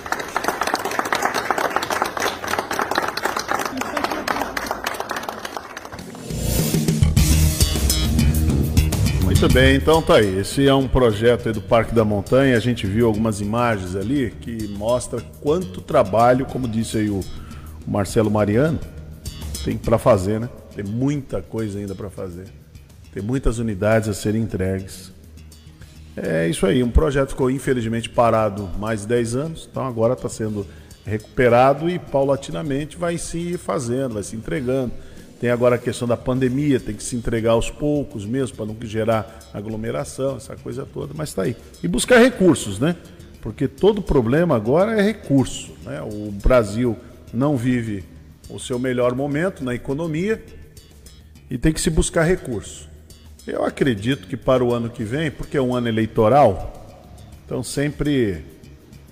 Muito bem, então tá aí. Esse é um projeto do Parque da Montanha. A gente viu algumas imagens ali que mostra quanto trabalho, como disse aí o Marcelo Mariano, tem para fazer, né? Tem muita coisa ainda para fazer. Tem muitas unidades a serem entregues. É isso aí. Um projeto ficou infelizmente parado mais de 10 anos, então agora está sendo recuperado e paulatinamente vai se fazendo, vai se entregando. Tem agora a questão da pandemia, tem que se entregar aos poucos mesmo, para não gerar aglomeração, essa coisa toda, mas está aí. E buscar recursos, né? Porque todo problema agora é recurso. Né? O Brasil não vive o seu melhor momento na economia e tem que se buscar recursos. Eu acredito que para o ano que vem, porque é um ano eleitoral, então sempre,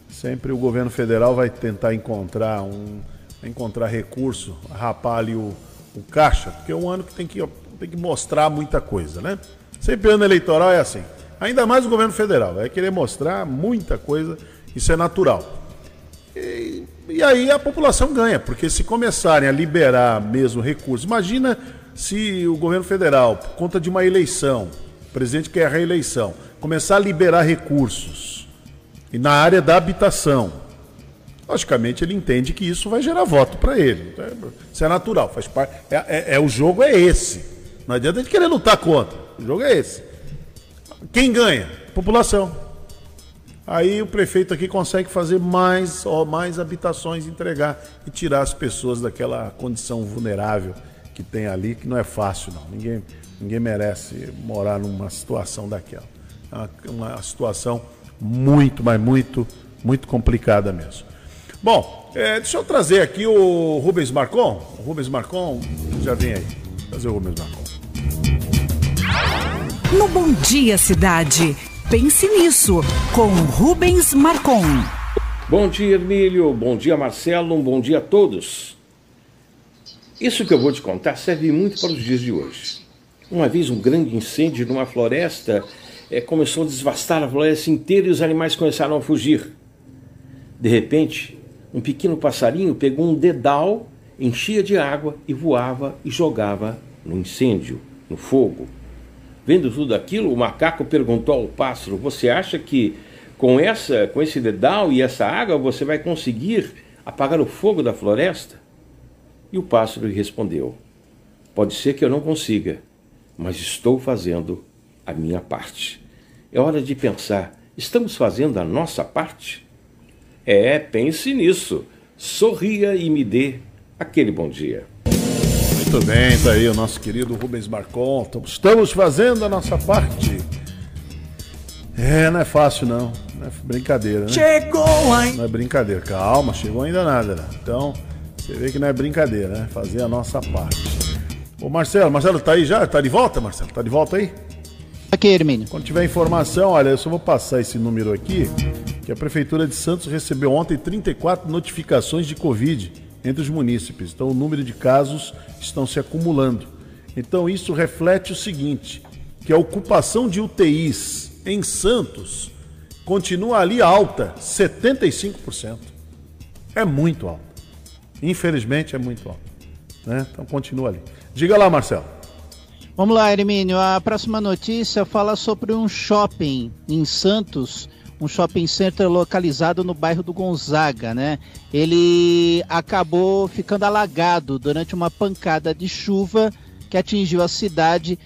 sempre o governo federal vai tentar encontrar um encontrar recurso, rapar ali o o caixa, porque é um ano que tem que, tem que mostrar muita coisa, né? Sempre ano eleitoral é assim. Ainda mais o governo federal, vai querer mostrar muita coisa, isso é natural. E, e aí a população ganha, porque se começarem a liberar mesmo recursos, imagina se o governo federal, por conta de uma eleição, o presidente quer a reeleição, começar a liberar recursos e na área da habitação, logicamente ele entende que isso vai gerar voto para ele. Isso é natural, faz parte. É, é, é, o jogo é esse. Não adianta a gente querer lutar contra. O jogo é esse. Quem ganha? População. Aí o prefeito aqui consegue fazer mais, ó, mais habitações, entregar e tirar as pessoas daquela condição vulnerável que tem ali, que não é fácil, não. Ninguém, ninguém merece morar numa situação daquela. É uma, uma situação muito, mas muito, muito complicada mesmo. Bom, é, deixa eu trazer aqui o Rubens Marcon. O Rubens Marcon já vem aí. Trazer o Rubens Marcon.
No Bom Dia Cidade, pense nisso, com Rubens Marcon.
Bom dia, Emílio. Bom dia, Marcelo. Um bom dia a todos. Isso que eu vou te contar serve muito para os dias de hoje. Uma vez um grande incêndio numa floresta é, começou a desvastar a floresta inteira e os animais começaram a fugir. De repente, um pequeno passarinho pegou um dedal, enchia de água e voava e jogava no incêndio, no fogo. Vendo tudo aquilo, o macaco perguntou ao pássaro: Você acha que com essa, com esse dedal e essa água você vai conseguir apagar o fogo da floresta? E o pássaro respondeu: Pode ser que eu não consiga, mas estou fazendo a minha parte. É hora de pensar: estamos fazendo a nossa parte? É, pense nisso. Sorria e me dê aquele bom dia.
Muito bem, tá aí o nosso querido Rubens Marcon. Estamos fazendo a nossa parte. É, não é fácil não. Não é brincadeira, né?
Chegou, hein?
Não é brincadeira. Calma, chegou ainda nada. Né? Então, você vê que não é brincadeira, né? Fazer a nossa parte. Ô Marcelo, Marcelo tá aí já? Tá de volta, Marcelo? Tá de volta aí?
Aqui, Hermínio.
Quando tiver informação, olha, eu só vou passar esse número aqui, que a Prefeitura de Santos recebeu ontem 34 notificações de Covid entre os munícipes. Então o número de casos estão se acumulando. Então isso reflete o seguinte, que a ocupação de UTIs em Santos continua ali alta, 75%. É muito alto. Infelizmente é muito alto. Né? Então continua ali. Diga lá, Marcelo.
Vamos lá, Hermínio. A próxima notícia fala sobre um shopping em Santos, um shopping center localizado no bairro do Gonzaga, né? Ele acabou ficando alagado durante uma pancada de chuva que atingiu a cidade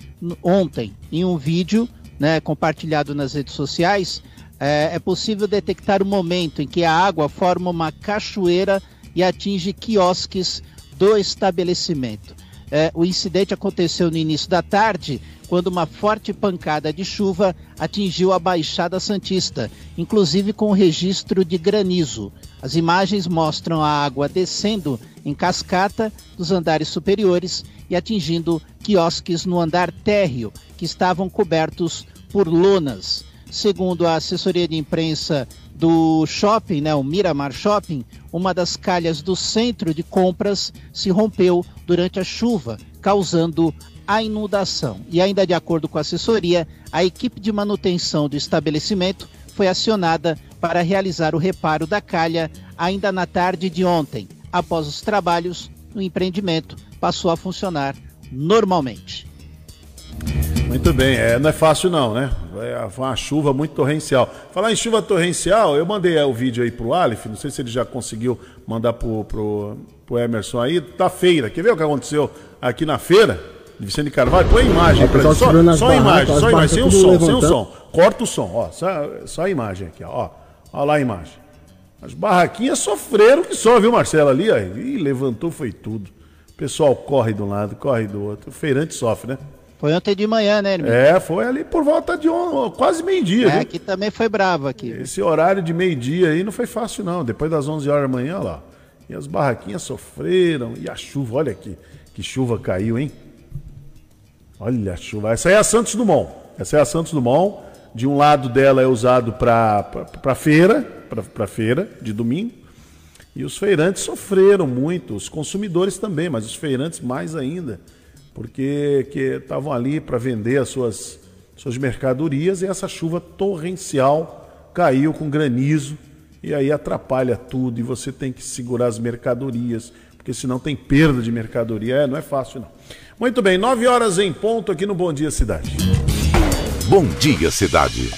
ontem. Em um vídeo, né, compartilhado nas redes sociais, é, é possível detectar o momento em que a água forma uma cachoeira e atinge quiosques do estabelecimento. É, o incidente aconteceu no início da tarde, quando uma forte pancada de chuva atingiu a Baixada Santista, inclusive com registro de granizo. As imagens mostram a água descendo em cascata dos andares superiores e atingindo quiosques no andar térreo, que estavam cobertos por lonas. Segundo a assessoria de imprensa do shopping, né, o Miramar Shopping, uma das calhas do centro de compras se rompeu durante a chuva, causando a inundação. E ainda de acordo com a assessoria, a equipe de manutenção do estabelecimento foi acionada para realizar o reparo da calha ainda na tarde de ontem. Após os trabalhos, o empreendimento passou a funcionar normalmente.
Muito bem, é, não é fácil não, né? É, foi uma chuva muito torrencial. Falar em chuva torrencial, eu mandei é, o vídeo aí pro Alif, não sei se ele já conseguiu mandar pro, pro, pro Emerson aí, da feira. Quer ver o que aconteceu aqui na feira de Vicente Carvalho? Põe a imagem pra ele. Só, só a imagem, só a imagem, sem o som, sem o som. Corta o som, ó, só, só a imagem aqui, ó. Ó lá a imagem. As barraquinhas sofreram que só, viu, Marcelo, ali, ó. Ih, levantou, foi tudo. O pessoal corre de um lado, corre do outro. O feirante sofre, né?
Foi ontem de manhã, né, irmão?
É, foi ali por volta de on... quase meio-dia.
É, aqui também foi bravo aqui.
Esse horário de meio-dia aí não foi fácil não. Depois das 11 horas da manhã, lá. E as barraquinhas sofreram. E a chuva, olha aqui. Que chuva caiu, hein? Olha a chuva. Essa é a Santos Dumont. Essa é a Santos Dumont. De um lado dela é usado para feira, para feira de domingo. E os feirantes sofreram muito, os consumidores também, mas os feirantes mais ainda porque estavam ali para vender as suas, suas mercadorias e essa chuva torrencial caiu com granizo e aí atrapalha tudo e você tem que segurar as mercadorias, porque senão tem perda de mercadoria. É, não é fácil não. Muito bem, nove horas em ponto aqui no Bom Dia Cidade.
Bom Dia Cidade.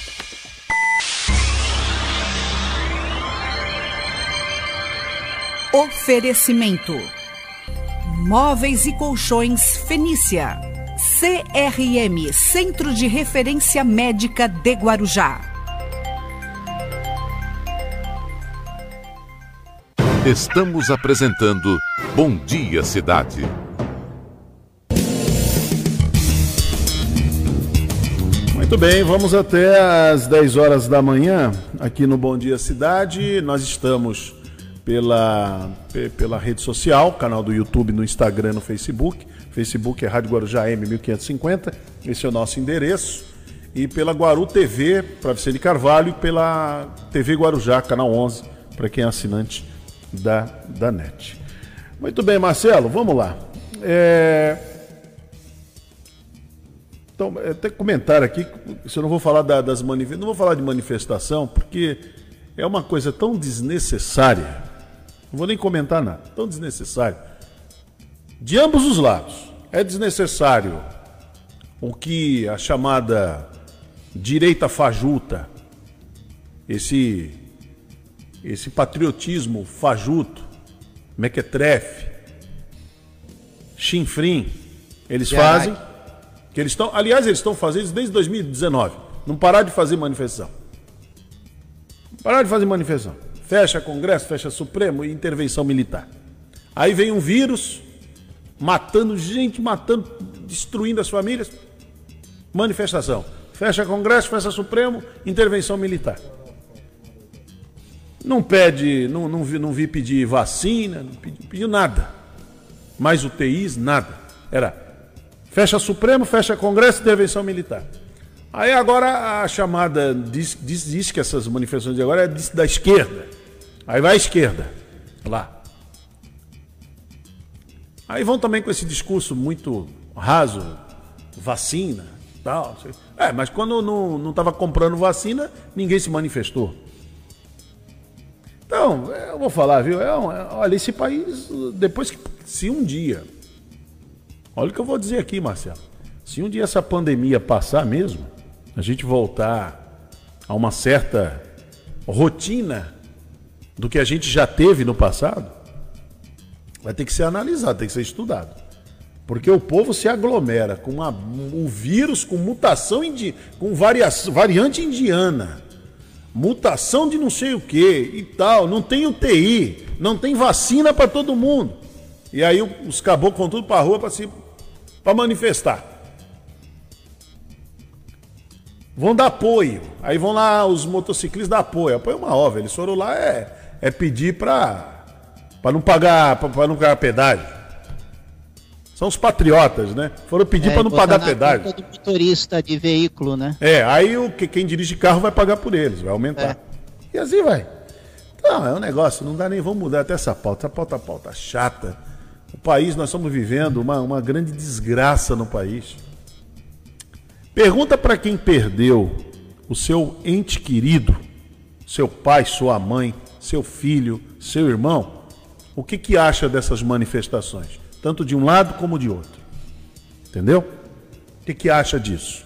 Oferecimento Móveis e Colchões Fenícia. CRM Centro de Referência Médica de Guarujá.
Estamos apresentando Bom Dia Cidade.
Muito bem, vamos até às 10 horas da manhã aqui no Bom Dia Cidade. Nós estamos pela, pela rede social, canal do YouTube, no Instagram, no Facebook. Facebook é Rádio Guarujá M1550, esse é o nosso endereço. E pela Guaru TV, para Vicente Carvalho, e pela TV Guarujá, canal 11, para quem é assinante da, da NET. Muito bem, Marcelo, vamos lá. É... Então, é, tem comentário aqui, se eu não vou falar da, das manifestações, não vou falar de manifestação, porque é uma coisa tão desnecessária não vou nem comentar nada. Tão desnecessário. De ambos os lados. É desnecessário o que a chamada direita fajuta, esse, esse patriotismo fajuto, mequetrefe, chinfrim, eles fazem. Que eles estão, aliás, eles estão fazendo isso desde 2019. Não parar de fazer manifestação. Parar de fazer manifestação. Fecha Congresso, fecha Supremo e intervenção militar. Aí vem um vírus matando gente, matando, destruindo as famílias. Manifestação. Fecha Congresso, fecha Supremo, intervenção militar. Não pede, não, não, vi, não vi pedir vacina, não pediu, nada. Mais UTIs, nada. Era Fecha Supremo, fecha Congresso, intervenção militar. Aí agora a chamada diz, diz, diz que essas manifestações de agora é da esquerda. Aí vai a esquerda, lá. Aí vão também com esse discurso muito raso, vacina, tal. É, mas quando não estava comprando vacina, ninguém se manifestou. Então, eu vou falar, viu? É, é, olha, esse país, depois que. Se um dia. Olha o que eu vou dizer aqui, Marcelo. Se um dia essa pandemia passar mesmo, a gente voltar a uma certa rotina do que a gente já teve no passado, vai ter que ser analisado, tem que ser estudado. Porque o povo se aglomera com uma, um vírus com mutação, indi, com variação, variante indiana mutação de não sei o que e tal, não tem UTI, não tem vacina para todo mundo. E aí os caboclos vão tudo para rua para se manifestar. Vão dar apoio. Aí vão lá os motociclistas dar apoio. Apoio é uma óbvia. Eles foram lá é, é pedir para para não pagar para não pagar pedágio. São os patriotas, né? Foram pedir é, para não pagar pedágio.
do motorista de veículo, né?
É, aí o que quem dirige carro vai pagar por eles, vai aumentar. É. E assim vai. Então, é um negócio, não dá nem, vamos mudar até essa pauta. Essa pauta, pauta chata. O país, nós estamos vivendo uma, uma grande desgraça no país. Pergunta para quem perdeu o seu ente querido, seu pai, sua mãe, seu filho, seu irmão, o que, que acha dessas manifestações? tanto de um lado como de outro. Entendeu? O que, que acha disso?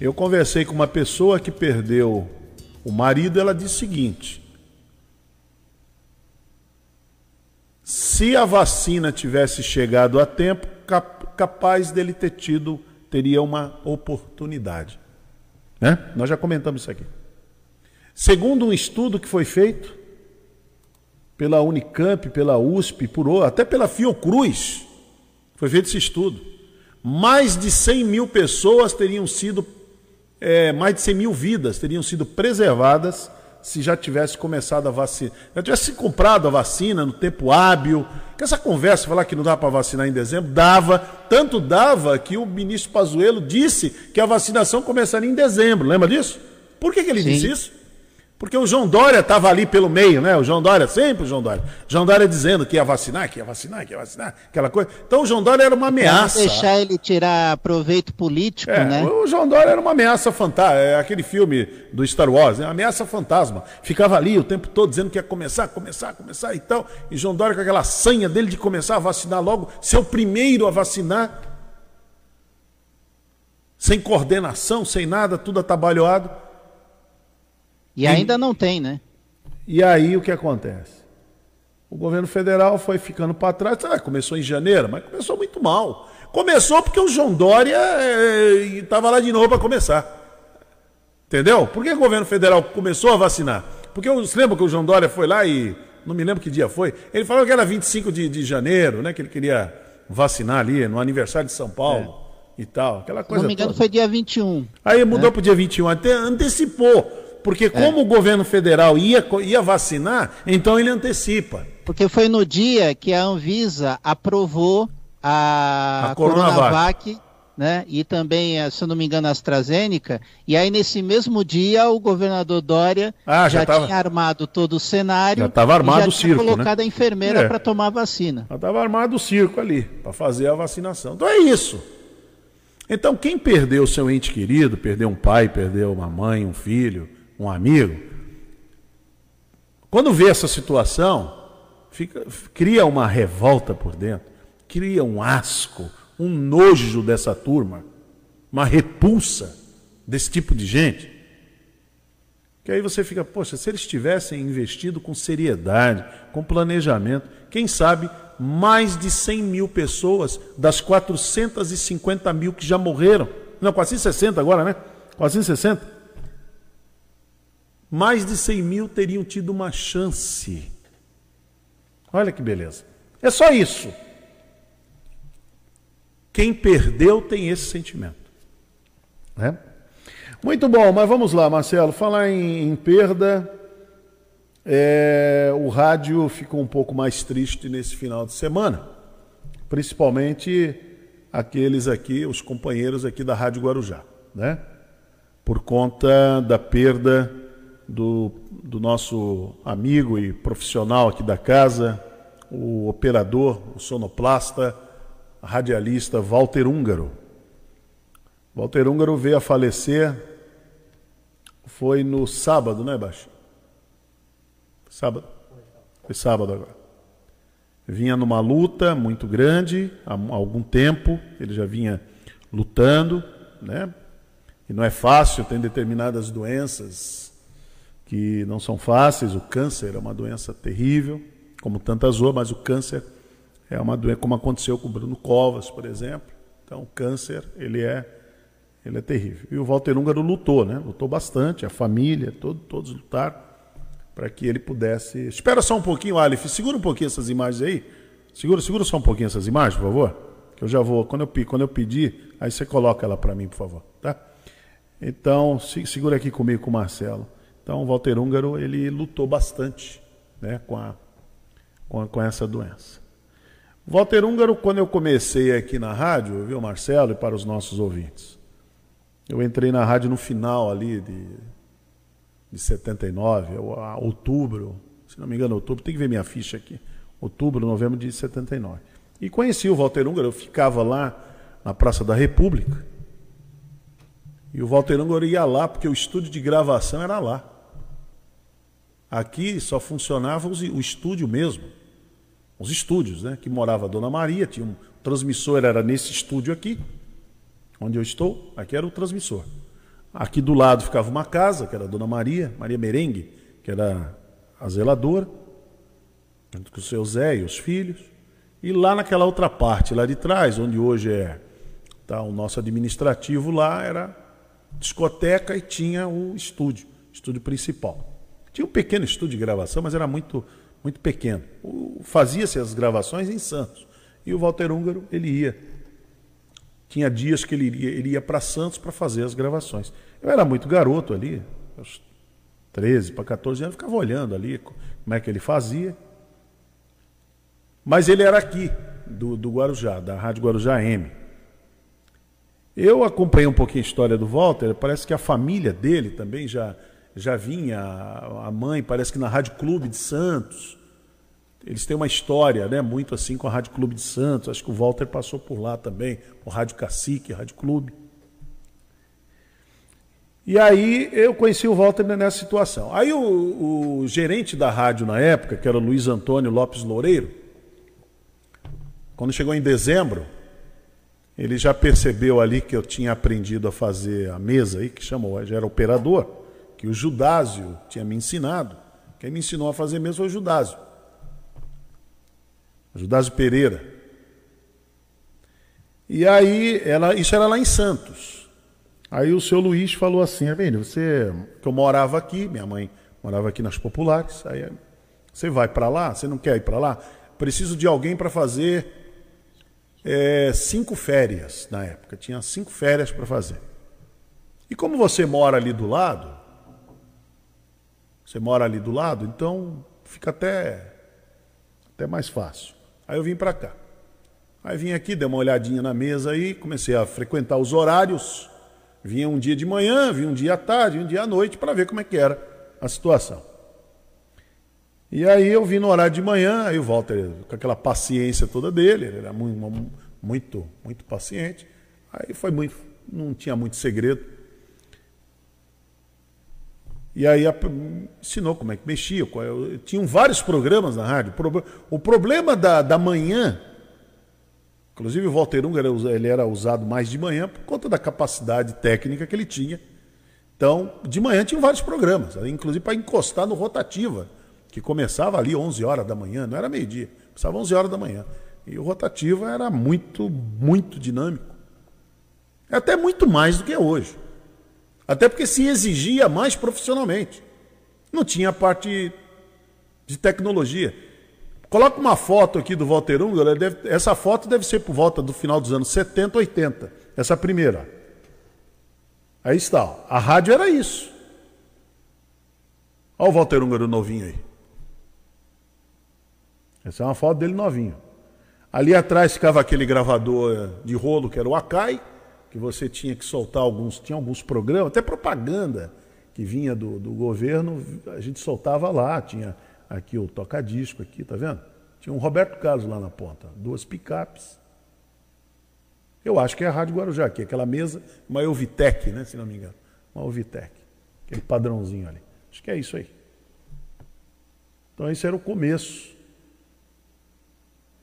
Eu conversei com uma pessoa que perdeu o marido, ela disse o seguinte: se a vacina tivesse chegado a tempo, capaz dele ter tido, teria uma oportunidade. Né? Nós já comentamos isso aqui. Segundo um estudo que foi feito, pela Unicamp, pela USP, por, até pela Fiocruz. Foi feito esse estudo. Mais de 100 mil pessoas teriam sido, é, mais de 100 mil vidas teriam sido preservadas se já tivesse começado a vacina. Já tivesse comprado a vacina no tempo hábil. Que essa conversa, falar que não dá para vacinar em dezembro, dava. Tanto dava que o ministro Pazuello disse que a vacinação começaria em dezembro. Lembra disso? Por que, que ele Sim. disse isso? Porque o João Dória estava ali pelo meio, né? O João Dória, sempre o João Dória. João Dória dizendo que ia vacinar, que ia vacinar, que ia vacinar, aquela coisa. Então o João Dória era uma ameaça.
Pra deixar ele tirar proveito político,
é,
né?
O João Dória era uma ameaça fantástica. É aquele filme do Star Wars, né? Ameaça fantasma. Ficava ali o tempo todo dizendo que ia começar, começar, começar e tal. E João Dória com aquela sanha dele de começar a vacinar logo, ser o primeiro a vacinar. Sem coordenação, sem nada, tudo atabalhoado.
E ainda não tem, né?
E aí o que acontece? O governo federal foi ficando para trás. Ah, começou em janeiro, mas começou muito mal. Começou porque o João Dória estava é, lá de novo para começar. Entendeu? Por que o governo federal começou a vacinar? Porque você lembra que o João Dória foi lá e. Não me lembro que dia foi. Ele falou que era 25 de, de janeiro, né? Que ele queria vacinar ali no aniversário de São Paulo é. e tal. Aquela coisa. Se
não me engano, toda. foi dia 21.
Aí mudou né? para o dia 21, até antecipou. Porque é. como é. o governo federal ia, ia vacinar, então ele antecipa.
Porque foi no dia que a Anvisa aprovou a, a Coronavac, Coronavac né? E também, eh, se eu não me engano, a AstraZeneca. E aí, nesse mesmo dia, o governador Dória ah, já, já tava... tinha armado todo o cenário.
Já estava armado o circo.
Já tinha colocado né? a enfermeira é. para tomar a vacina.
Já estava armado o circo ali, para fazer a vacinação. Então é isso. Então, quem perdeu seu ente querido, perdeu um pai, perdeu uma mãe, um filho, um amigo, quando vê essa situação, fica, cria uma revolta por dentro, cria um asco, um nojo dessa turma, uma repulsa desse tipo de gente. Que aí você fica, poxa, se eles tivessem investido com seriedade, com planejamento, quem sabe mais de 100 mil pessoas das 450 mil que já morreram, não, 460 agora, né? 460 mais de 100 mil teriam tido uma chance. Olha que beleza. É só isso. Quem perdeu tem esse sentimento. Né? Muito bom, mas vamos lá, Marcelo. Falar em, em perda, é, o rádio ficou um pouco mais triste nesse final de semana, principalmente aqueles aqui, os companheiros aqui da Rádio Guarujá, né? Por conta da perda do, do nosso amigo e profissional aqui da casa, o operador, o sonoplasta, radialista Walter Húngaro. Walter Húngaro veio a falecer, foi no sábado, né, Baixo? Sábado? Foi sábado agora. Vinha numa luta muito grande, há algum tempo, ele já vinha lutando, né? E não é fácil, tem determinadas doenças que não são fáceis. O câncer é uma doença terrível, como tantas outras, mas o câncer é uma doença como aconteceu com o Bruno Covas, por exemplo. Então, o câncer, ele é, ele é terrível. E o Walter Húngaro lutou, né? Lutou bastante, a família, todo, todos lutaram para que ele pudesse. Espera só um pouquinho, Aleph, segura um pouquinho essas imagens aí. Segura, segura só um pouquinho essas imagens, por favor. Que eu já vou, quando eu, quando eu pedir, aí você coloca ela para mim, por favor, tá? Então, se, segura aqui comigo com o Marcelo. Então, o Walter Húngaro, ele lutou bastante né, com, a, com, a, com essa doença. Walter Húngaro, quando eu comecei aqui na rádio, viu, Marcelo, e para os nossos ouvintes, eu entrei na rádio no final ali de, de 79, outubro, se não me engano, outubro, tem que ver minha ficha aqui, outubro, novembro de 79. E conheci o Walter Húngaro, eu ficava lá na Praça da República, e o Walter Húngaro ia lá, porque o estúdio de gravação era lá. Aqui só funcionava o estúdio mesmo. Os estúdios, né? Que morava a Dona Maria, tinha um transmissor era nesse estúdio aqui, onde eu estou, aqui era o transmissor. Aqui do lado ficava uma casa, que era a Dona Maria, Maria Merengue, que era a zeladora, junto com o seu Zé e os filhos. E lá naquela outra parte, lá de trás, onde hoje é tá, o nosso administrativo, lá era discoteca e tinha o estúdio, estúdio principal. Tinha um pequeno estúdio de gravação, mas era muito, muito pequeno. Fazia-se as gravações em Santos. E o Walter Húngaro, ele ia. Tinha dias que ele iria, ele ia para Santos para fazer as gravações. Eu era muito garoto ali, aos 13 para 14 anos, ficava olhando ali como é que ele fazia. Mas ele era aqui, do, do Guarujá, da Rádio Guarujá M. Eu acompanhei um pouquinho a história do Walter, parece que a família dele também já já vinha a mãe, parece que na Rádio Clube de Santos. Eles têm uma história, né, muito assim com a Rádio Clube de Santos. Acho que o Walter passou por lá também, o Rádio Cacique, Rádio Clube. E aí eu conheci o Walter nessa situação. Aí o, o gerente da rádio na época, que era o Luiz Antônio Lopes Loureiro, quando chegou em dezembro, ele já percebeu ali que eu tinha aprendido a fazer a mesa aí, que chamou, já era operador que o Judásio tinha me ensinado. Quem me ensinou a fazer mesmo foi o Judásio. O Judásio Pereira. E aí, ela, isso era lá em Santos. Aí o seu Luiz falou assim, é bem, você, que eu morava aqui, minha mãe morava aqui nas Populares, aí você vai para lá, você não quer ir para lá? Preciso de alguém para fazer é, cinco férias na época, tinha cinco férias para fazer. E como você mora ali do lado, você mora ali do lado, então fica até, até mais fácil. Aí eu vim para cá. Aí vim aqui, dei uma olhadinha na mesa aí, comecei a frequentar os horários. Vinha um dia de manhã, vinha um dia à tarde, um dia à noite, para ver como é que era a situação. E aí eu vim no horário de manhã, aí o Walter, com aquela paciência toda dele, ele era muito, muito, muito paciente. Aí foi muito, não tinha muito segredo. E aí ensinou como é que mexia. Tinham vários programas na rádio. O problema da, da manhã, inclusive o Walter Unger ele era usado mais de manhã por conta da capacidade técnica que ele tinha. Então, de manhã tinham vários programas, inclusive para encostar no Rotativa, que começava ali 11 horas da manhã, não era meio-dia, começava 11 horas da manhã. E o Rotativa era muito, muito dinâmico. É até muito mais do que é hoje. Até porque se exigia mais profissionalmente. Não tinha parte de tecnologia. Coloca uma foto aqui do Walter Ungaro, essa foto deve ser por volta do final dos anos 70, 80. Essa primeira. Aí está. Ó. A rádio era isso. Olha o Walter Ungaro novinho aí. Essa é uma foto dele novinho. Ali atrás ficava aquele gravador de rolo que era o Akai, que você tinha que soltar alguns, tinha alguns programas, até propaganda que vinha do, do governo, a gente soltava lá, tinha aqui o toca-disco aqui, tá vendo? Tinha um Roberto Carlos lá na ponta, duas picapes. Eu acho que é a Rádio Guarujá aqui, aquela mesa, uma Euvitec, né, se não me engano. Uma Euvitec, aquele padrãozinho ali. Acho que é isso aí. Então esse era o começo.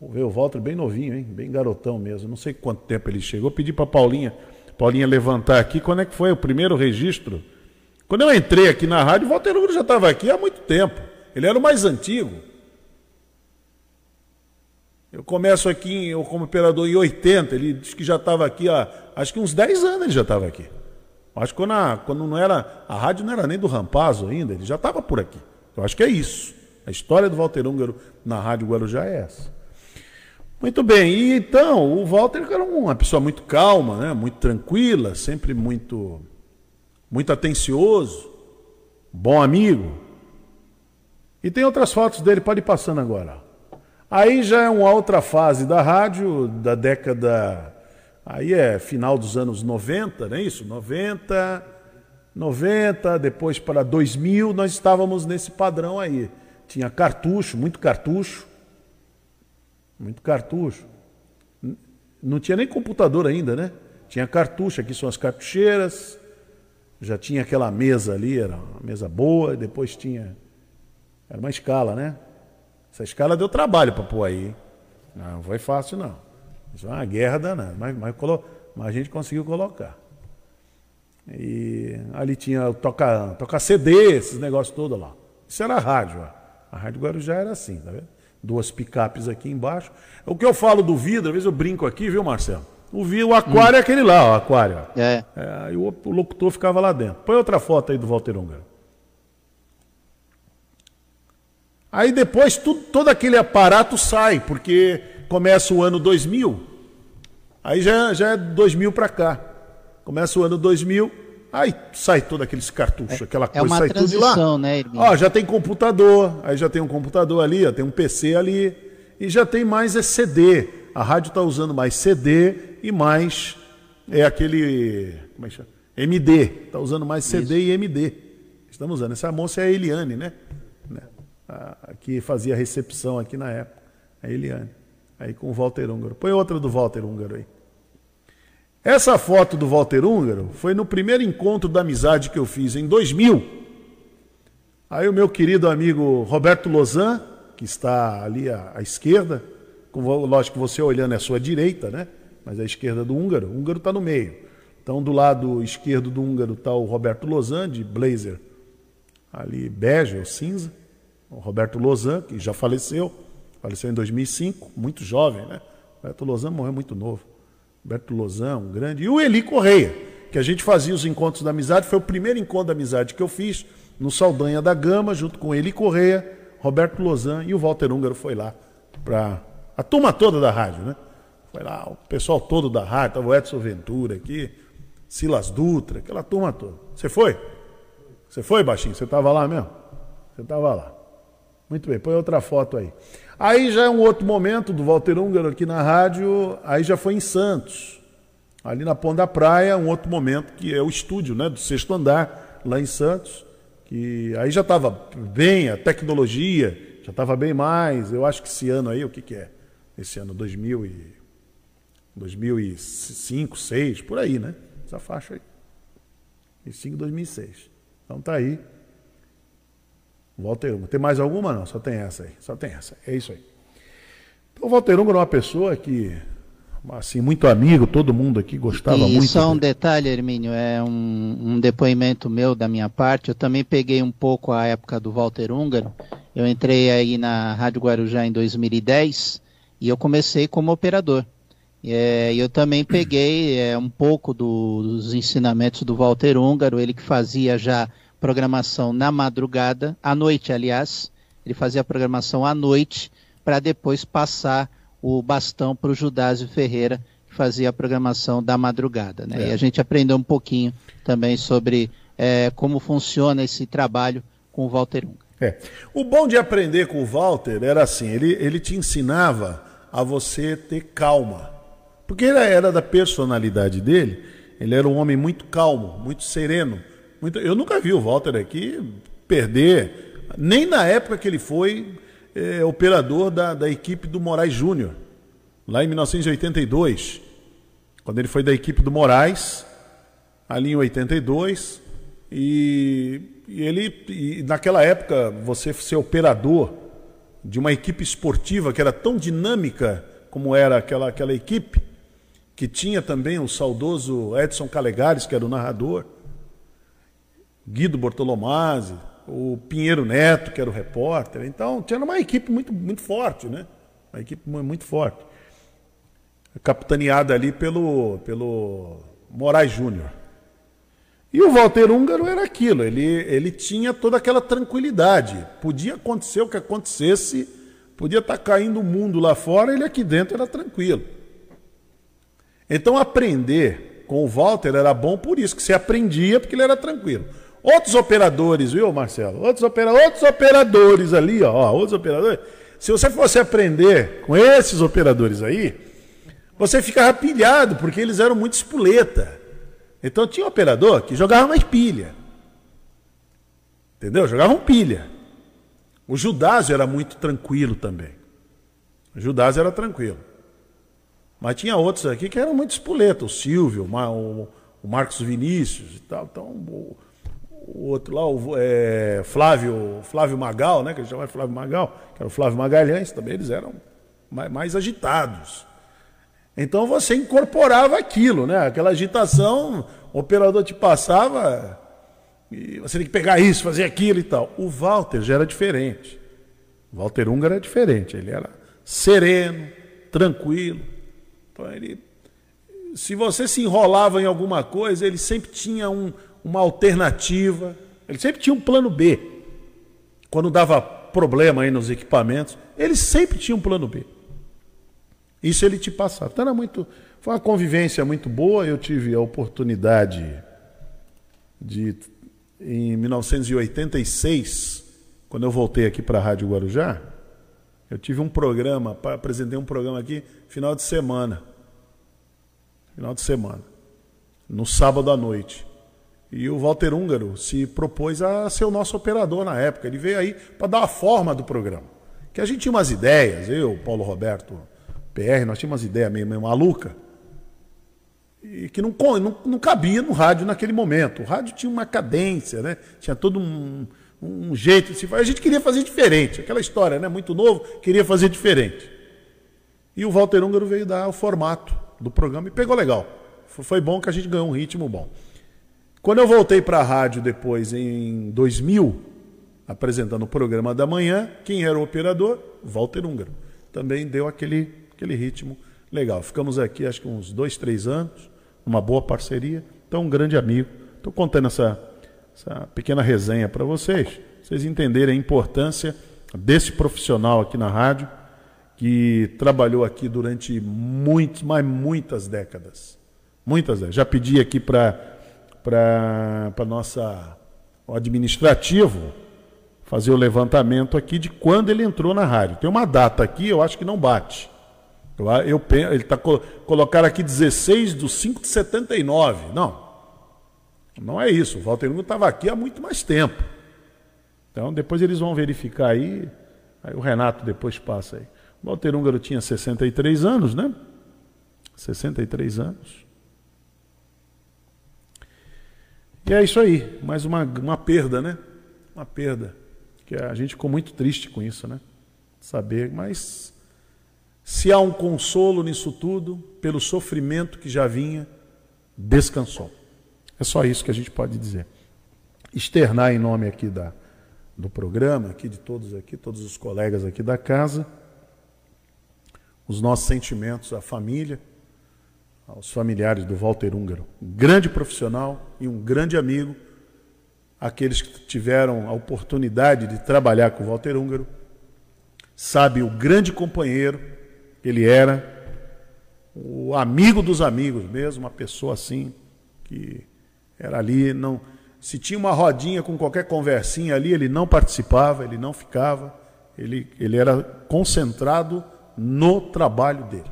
Ver o Walter bem novinho, hein? Bem garotão mesmo. Não sei quanto tempo ele chegou. Pedi para Paulinha, Paulinha levantar aqui. Quando é que foi o primeiro registro? Quando eu entrei aqui na rádio, o Walter Hugo já estava aqui há muito tempo. Ele era o mais antigo. Eu começo aqui eu como operador em 80, ele disse que já estava aqui há, acho que uns 10 anos ele já estava aqui. Acho que quando, a, quando não era, a rádio não era nem do Rampazo ainda, ele já estava por aqui. Eu acho que é isso. A história do Walter Húngaro na Rádio Guarujá é essa. Muito bem, e então, o Walter era uma pessoa muito calma, né? muito tranquila, sempre muito, muito atencioso, bom amigo. E tem outras fotos dele, pode ir passando agora. Aí já é uma outra fase da rádio, da década. Aí é final dos anos 90, não é isso? 90, 90, depois para 2000, nós estávamos nesse padrão aí. Tinha cartucho, muito cartucho muito cartucho. Não tinha nem computador ainda, né? Tinha cartucho, aqui são as cartucheiras. Já tinha aquela mesa ali, era uma mesa boa, depois tinha. Era uma escala, né? Essa escala deu trabalho para pôr aí. Não foi fácil, não. Isso é uma guerra danada, mas, mas, mas a gente conseguiu colocar. E ali tinha toca, toca CD, esses negócios todos lá. Isso era rádio. Ó. A Rádio Guarujá era assim, tá vendo? Duas picapes aqui embaixo. O que eu falo do vidro, às vezes eu brinco aqui, viu, Marcelo? O, vidro, o aquário hum. é aquele lá, o aquário.
É.
é o, o, locutor ficava lá dentro. Põe outra foto aí do Walter Ungaro. Aí depois tudo, todo aquele aparato sai, porque começa o ano 2000. Aí já, já é 2000 para cá. Começa o ano 2000, Aí sai todos aqueles cartuchos, é, aquela é coisa,
é
sai tudo de lá.
Né,
ó, já tem computador, aí já tem um computador ali, ó, tem um PC ali, e já tem mais é CD. A rádio está usando mais CD e mais é aquele. Como é que chama? MD. Está usando mais CD Isso. e MD. Estamos usando. Essa moça é a Eliane, né? né? A, que fazia recepção aqui na época. A Eliane. Aí com o Walter Húngaro. Põe outra do Walter Húngaro aí. Essa foto do Walter Húngaro foi no primeiro encontro da amizade que eu fiz em 2000. Aí o meu querido amigo Roberto Lozan, que está ali à, à esquerda, com, lógico que você olhando é a sua direita, né? Mas à esquerda do húngaro, o húngaro está no meio. Então do lado esquerdo do húngaro está o Roberto Lozan, de blazer ali bege ou cinza. O Roberto Lozan, que já faleceu, faleceu em 2005, muito jovem, né? Roberto Lozan morreu muito novo. Roberto Lozão, um grande, e o Eli Correia, que a gente fazia os encontros da amizade, foi o primeiro encontro da amizade que eu fiz no Saldanha da Gama, junto com Eli Correia, Roberto Lozan e o Walter Húngaro foi lá para a turma toda da rádio, né? Foi lá, o pessoal todo da rádio, estava o Edson Ventura aqui, Silas Dutra, aquela turma toda. Você foi? Você foi, baixinho? Você estava lá mesmo? Você estava lá. Muito bem, põe outra foto aí. Aí já é um outro momento do Walter Húngaro aqui na rádio, aí já foi em Santos, ali na Ponta da Praia, um outro momento que é o estúdio né, do sexto andar, lá em Santos, que aí já estava bem, a tecnologia já estava bem mais, eu acho que esse ano aí, o que, que é? Esse ano 2000 e, 2005, 2006, por aí, né? Essa faixa aí. 2005, 2006. Então tá aí. Walter Unga. Tem mais alguma? Não, só tem essa aí. Só tem essa. É isso aí. Então, o Walter Unga era uma pessoa que, assim, muito amigo, todo mundo aqui gostava
e
muito.
Só um dele. detalhe, Hermínio, é um, um, depoimento meu da minha parte. Eu também peguei um pouco a época do Walter Húngaro. Eu entrei aí na Rádio Guarujá em 2010 e eu comecei como operador. É, eu também peguei é, um pouco do, dos ensinamentos do Walter Húngaro, ele que fazia já programação na madrugada, à noite, aliás. Ele fazia a programação à noite para depois passar o bastão para o Judásio Ferreira, que fazia a programação da madrugada. Né? É. E a gente aprendeu um pouquinho também sobre é, como funciona esse trabalho com o Walter Unga.
É. O bom de aprender com o Walter era assim, ele, ele te ensinava a você ter calma. Porque ele era da personalidade dele, ele era um homem muito calmo, muito sereno. Muito... Eu nunca vi o Walter aqui perder, nem na época que ele foi é, operador da, da equipe do Moraes Júnior, lá em 1982, quando ele foi da equipe do Moraes, ali em 82, e, e ele, e naquela época, você ser operador de uma equipe esportiva que era tão dinâmica como era aquela, aquela equipe, que tinha também o saudoso Edson Calegares, que era o narrador, Guido Bortolomazzi, o Pinheiro Neto, que era o repórter. Então, tinha uma equipe muito, muito forte, né? Uma equipe muito forte. Capitaneada ali pelo, pelo Moraes Júnior. E o Walter Húngaro era aquilo, ele, ele tinha toda aquela tranquilidade. Podia acontecer o que acontecesse, podia estar caindo o mundo lá fora, ele aqui dentro era tranquilo. Então aprender com o Walter era bom por isso, que você aprendia porque ele era tranquilo. Outros operadores, viu, Marcelo? Outros, opera... outros operadores ali, ó, outros operadores. Se você fosse aprender com esses operadores aí, você ficava pilhado, porque eles eram muito espoleta. Então tinha um operador que jogava mais pilha. Entendeu? Jogavam pilha. O Judásio era muito tranquilo também. O Judásio era tranquilo. Mas tinha outros aqui que eram muito espoletos, o Silvio, o, o Marcos Vinícius e tal. Então, o, outro lá, o é, Flávio, Flávio Magal, né? Que ele chamava Flávio Magal, que era o Flávio Magalhães, também eles eram mais, mais agitados. Então você incorporava aquilo, né? Aquela agitação, o operador te passava e você tem que pegar isso, fazer aquilo e tal. O Walter já era diferente. O Walter Ungar era diferente. Ele era sereno, tranquilo. Então ele, se você se enrolava em alguma coisa, ele sempre tinha um, uma alternativa. Ele sempre tinha um plano B. Quando dava problema aí nos equipamentos, ele sempre tinha um plano B. Isso ele te passava. Então era muito. Foi uma convivência muito boa. Eu tive a oportunidade de, em 1986, quando eu voltei aqui para a Rádio Guarujá, eu tive um programa, apresentei um programa aqui, final de semana. Final de semana. No sábado à noite. E o Walter Húngaro se propôs a ser o nosso operador na época. Ele veio aí para dar a forma do programa. Que a gente tinha umas ideias, eu, Paulo Roberto, PR, nós tínhamos umas ideias meio, meio maluca. E que não, não, não cabia no rádio naquele momento. O rádio tinha uma cadência, né? tinha todo um, um jeito de se fazer. A gente queria fazer diferente. Aquela história, né? Muito novo, queria fazer diferente. E o Walter Húngaro veio dar o formato do programa e pegou legal. Foi bom que a gente ganhou um ritmo bom. Quando eu voltei para a rádio depois, em 2000, apresentando o programa da manhã, quem era o operador? Walter Húngaro. Também deu aquele, aquele ritmo legal. Ficamos aqui, acho que uns dois, três anos, uma boa parceria. Então, um grande amigo. Estou contando essa, essa pequena resenha para vocês, vocês entenderem a importância desse profissional aqui na rádio, que trabalhou aqui durante muitos, mas muitas décadas. Muitas décadas. Já pedi aqui para para nossa o administrativo fazer o levantamento aqui de quando ele entrou na rádio. Tem uma data aqui, eu acho que não bate. Eu, eu, ele está colocando aqui 16 de 5 de 79. Não. Não é isso. O Walter Hugo estava aqui há muito mais tempo. Então depois eles vão verificar aí. Aí o Renato depois passa aí. O Walter Húngaro tinha 63 anos, né? 63 anos. E é isso aí, mais uma, uma perda, né? Uma perda. Que a gente ficou muito triste com isso, né? Saber, mas se há um consolo nisso tudo, pelo sofrimento que já vinha, descansou. É só isso que a gente pode dizer. Externar em nome aqui da, do programa, aqui de todos aqui, todos os colegas aqui da casa, os nossos sentimentos à família, aos familiares do Walter Húngaro. Um grande profissional e um grande amigo, aqueles que tiveram a oportunidade de trabalhar com o Walter Húngaro, sabe o grande companheiro que ele era, o amigo dos amigos mesmo, uma pessoa assim, que era ali, não se tinha uma rodinha com qualquer conversinha ali, ele não participava, ele não ficava, ele, ele era concentrado no trabalho dele.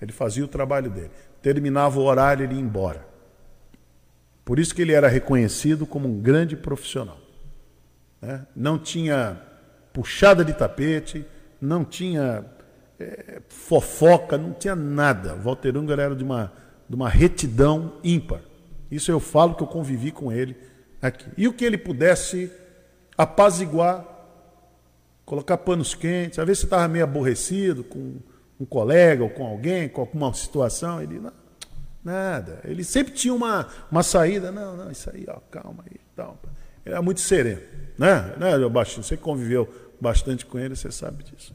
Ele fazia o trabalho dele. Terminava o horário, ele ia embora. Por isso que ele era reconhecido como um grande profissional. Né? Não tinha puxada de tapete, não tinha é, fofoca, não tinha nada. Walter Unger era de uma, de uma retidão ímpar. Isso eu falo que eu convivi com ele aqui. E o que ele pudesse apaziguar, colocar panos quentes, às vezes você estava meio aborrecido com um colega ou com alguém, com alguma situação, ele não, nada. Ele sempre tinha uma, uma saída, não, não, isso aí, ó, calma aí, tal. Ele era muito sereno, né? né, Baixinho? Você conviveu bastante com ele, você sabe disso.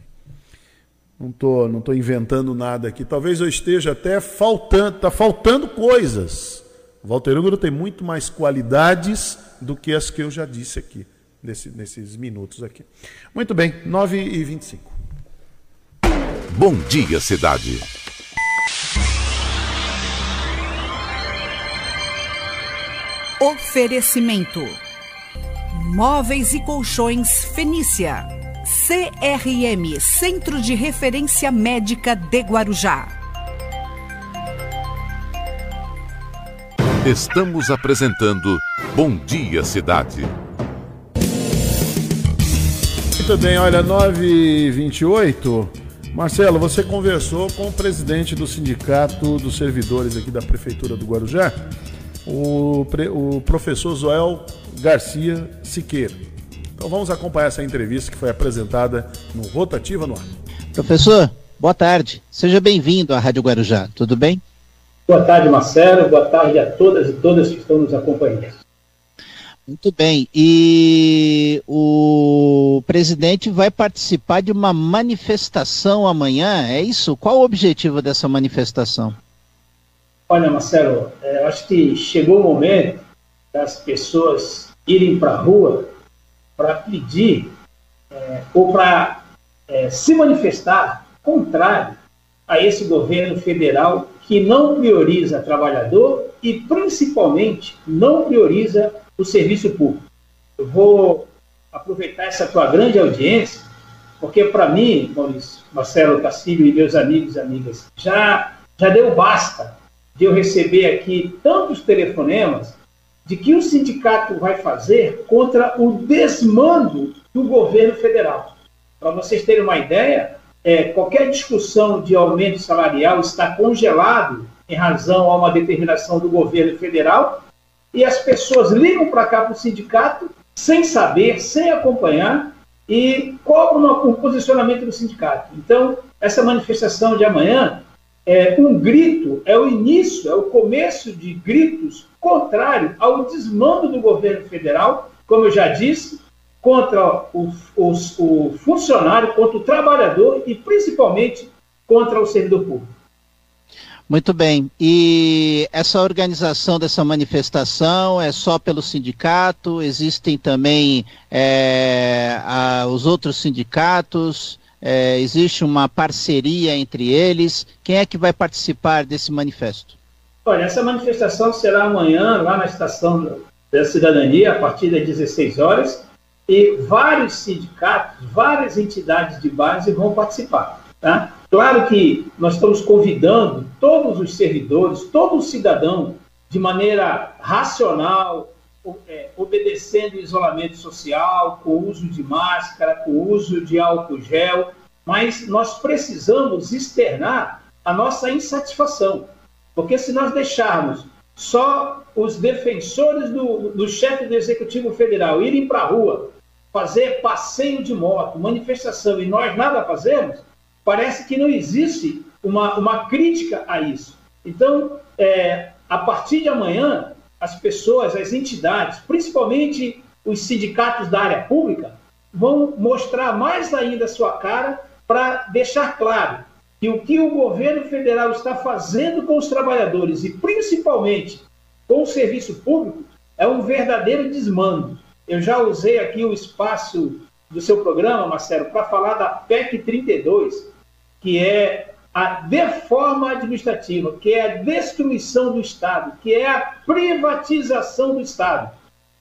Não estou não tô inventando nada aqui. Talvez eu esteja até faltando, está faltando coisas. Walter Hugo tem muito mais qualidades do que as que eu já disse aqui, nesse, nesses minutos aqui. Muito bem, 9 e 25.
Bom dia, cidade.
Oferecimento: Móveis e Colchões Fenícia. CRM Centro de Referência Médica de Guarujá.
Estamos apresentando Bom Dia Cidade.
Muito bem, olha, 9h28. Marcelo, você conversou com o presidente do Sindicato dos Servidores aqui da Prefeitura do Guarujá, o, o professor Zoel Garcia Siqueira. Então vamos acompanhar essa entrevista que foi apresentada no Rotativa no Ar.
Professor, boa tarde. Seja bem-vindo à Rádio Guarujá. Tudo bem?
Boa tarde, Marcelo. Boa tarde a todas e todas que estão nos acompanhando.
Muito bem. E o presidente vai participar de uma manifestação amanhã, é isso? Qual o objetivo dessa manifestação?
Olha, Marcelo, é, eu acho que chegou o momento das pessoas irem para a rua para pedir é, ou para é, se manifestar contrário a esse governo federal que não prioriza trabalhador e principalmente não prioriza o serviço público. Eu vou aproveitar essa tua grande audiência, porque para mim, Maurício, Marcelo Castilho e meus amigos e amigas, já, já deu basta de eu receber aqui tantos telefonemas de que o sindicato vai fazer contra o desmando do governo federal. Para vocês terem uma ideia, é, qualquer discussão de aumento salarial está congelado em razão a uma determinação do governo federal e as pessoas ligam para cá para o sindicato sem saber, sem acompanhar e cobram o posicionamento do sindicato. Então, essa manifestação de amanhã é um grito, é o início, é o começo de gritos contrário ao desmando do governo federal, como eu já disse, contra o, o, o funcionário, contra o trabalhador e principalmente contra o servidor público.
Muito bem. E essa organização dessa manifestação é só pelo sindicato? Existem também é, a, os outros sindicatos? É, existe uma parceria entre eles? Quem é que vai participar desse manifesto?
Olha, essa manifestação será amanhã lá na Estação da Cidadania, a partir das 16 horas, e vários sindicatos, várias entidades de base vão participar. Tá? Claro que nós estamos convidando todos os servidores, todo cidadão, de maneira racional, é, obedecendo o isolamento social, com uso de máscara, com uso de álcool gel, mas nós precisamos externar a nossa insatisfação. Porque se nós deixarmos só os defensores do, do chefe do Executivo Federal irem para a rua, fazer passeio de moto, manifestação, e nós nada fazemos, parece que não existe uma, uma crítica a isso. Então, é, a partir de amanhã, as pessoas, as entidades, principalmente os sindicatos da área pública, vão mostrar mais ainda a sua cara para deixar claro que o que o governo federal está fazendo com os trabalhadores e principalmente com o serviço público é um verdadeiro desmando. Eu já usei aqui o espaço do seu programa, Marcelo, para falar da PEC 32, que é a deforma administrativa, que é a destruição do Estado, que é a privatização do Estado.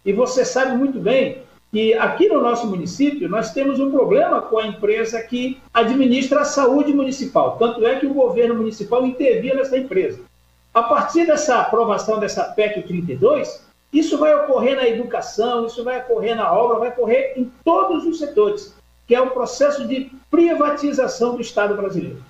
E você sabe muito bem que aqui no nosso município nós temos um problema com a empresa que administra a saúde municipal. Tanto é que o governo municipal intervia nessa empresa. A partir dessa aprovação dessa PEC 32, isso vai ocorrer na educação, isso vai ocorrer na obra, vai ocorrer em todos os setores, que é o processo de privatização do Estado brasileiro.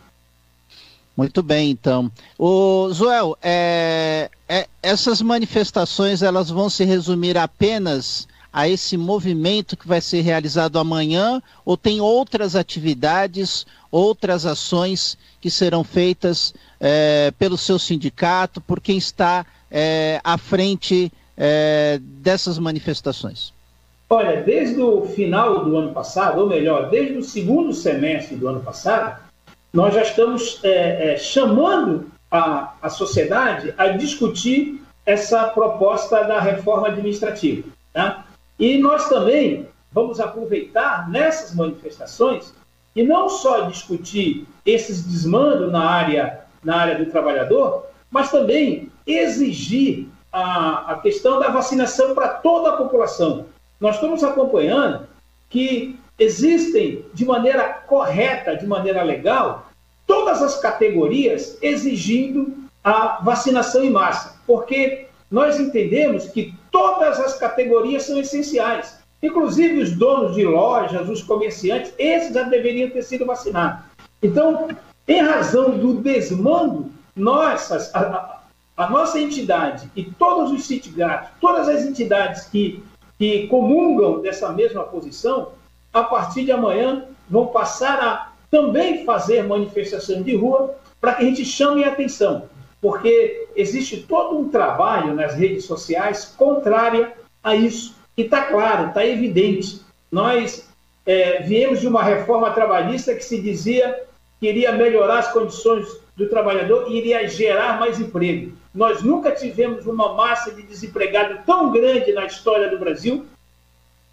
Muito bem, então. O Joel, é, é, essas manifestações elas vão se resumir apenas a esse movimento que vai ser realizado amanhã ou tem outras atividades, outras ações que serão feitas é, pelo seu sindicato, por quem está é, à frente é, dessas manifestações?
Olha, desde o final do ano passado, ou melhor, desde o segundo semestre do ano passado, nós já estamos é, é, chamando a, a sociedade a discutir essa proposta da reforma administrativa. Tá? E nós também vamos aproveitar nessas manifestações e não só discutir esses desmandos na área, na área do trabalhador, mas também exigir a, a questão da vacinação para toda a população. Nós estamos acompanhando que existem, de maneira correta, de maneira legal, todas as categorias exigindo a vacinação em massa, porque nós entendemos que todas as categorias são essenciais. Inclusive os donos de lojas, os comerciantes, esses já deveriam ter sido vacinados. Então, em razão do desmando, nós, a, a, nossa entidade e todos os sindicatos, todas as entidades que, que comungam dessa mesma posição, a partir de amanhã vão passar a também fazer manifestação de rua para que a gente chame a atenção, porque existe todo um trabalho nas redes sociais contrária a isso. E está claro, está evidente. Nós é, viemos de uma reforma trabalhista que se dizia que iria melhorar as condições do trabalhador e iria gerar mais emprego. Nós nunca tivemos uma massa de desempregado tão grande na história do Brasil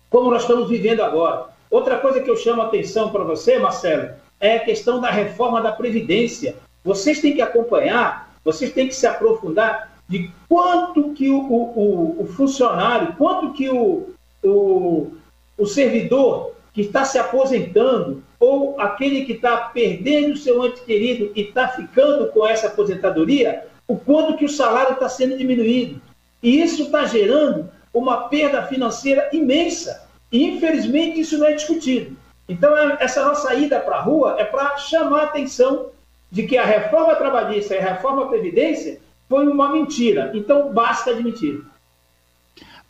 como nós estamos vivendo agora. Outra coisa que eu chamo a atenção para você, Marcelo, é a questão da reforma da Previdência. Vocês têm que acompanhar, vocês têm que se aprofundar de quanto que o, o, o funcionário, quanto que o, o, o servidor que está se aposentando ou aquele que está perdendo o seu ente querido e está ficando com essa aposentadoria, o quanto que o salário está sendo diminuído. E isso está gerando uma perda financeira imensa. E, infelizmente, isso não é discutido. Então, é, essa nossa ida para a rua é para chamar a atenção de que a reforma trabalhista e a reforma Previdência foi uma mentira. Então, basta admitir.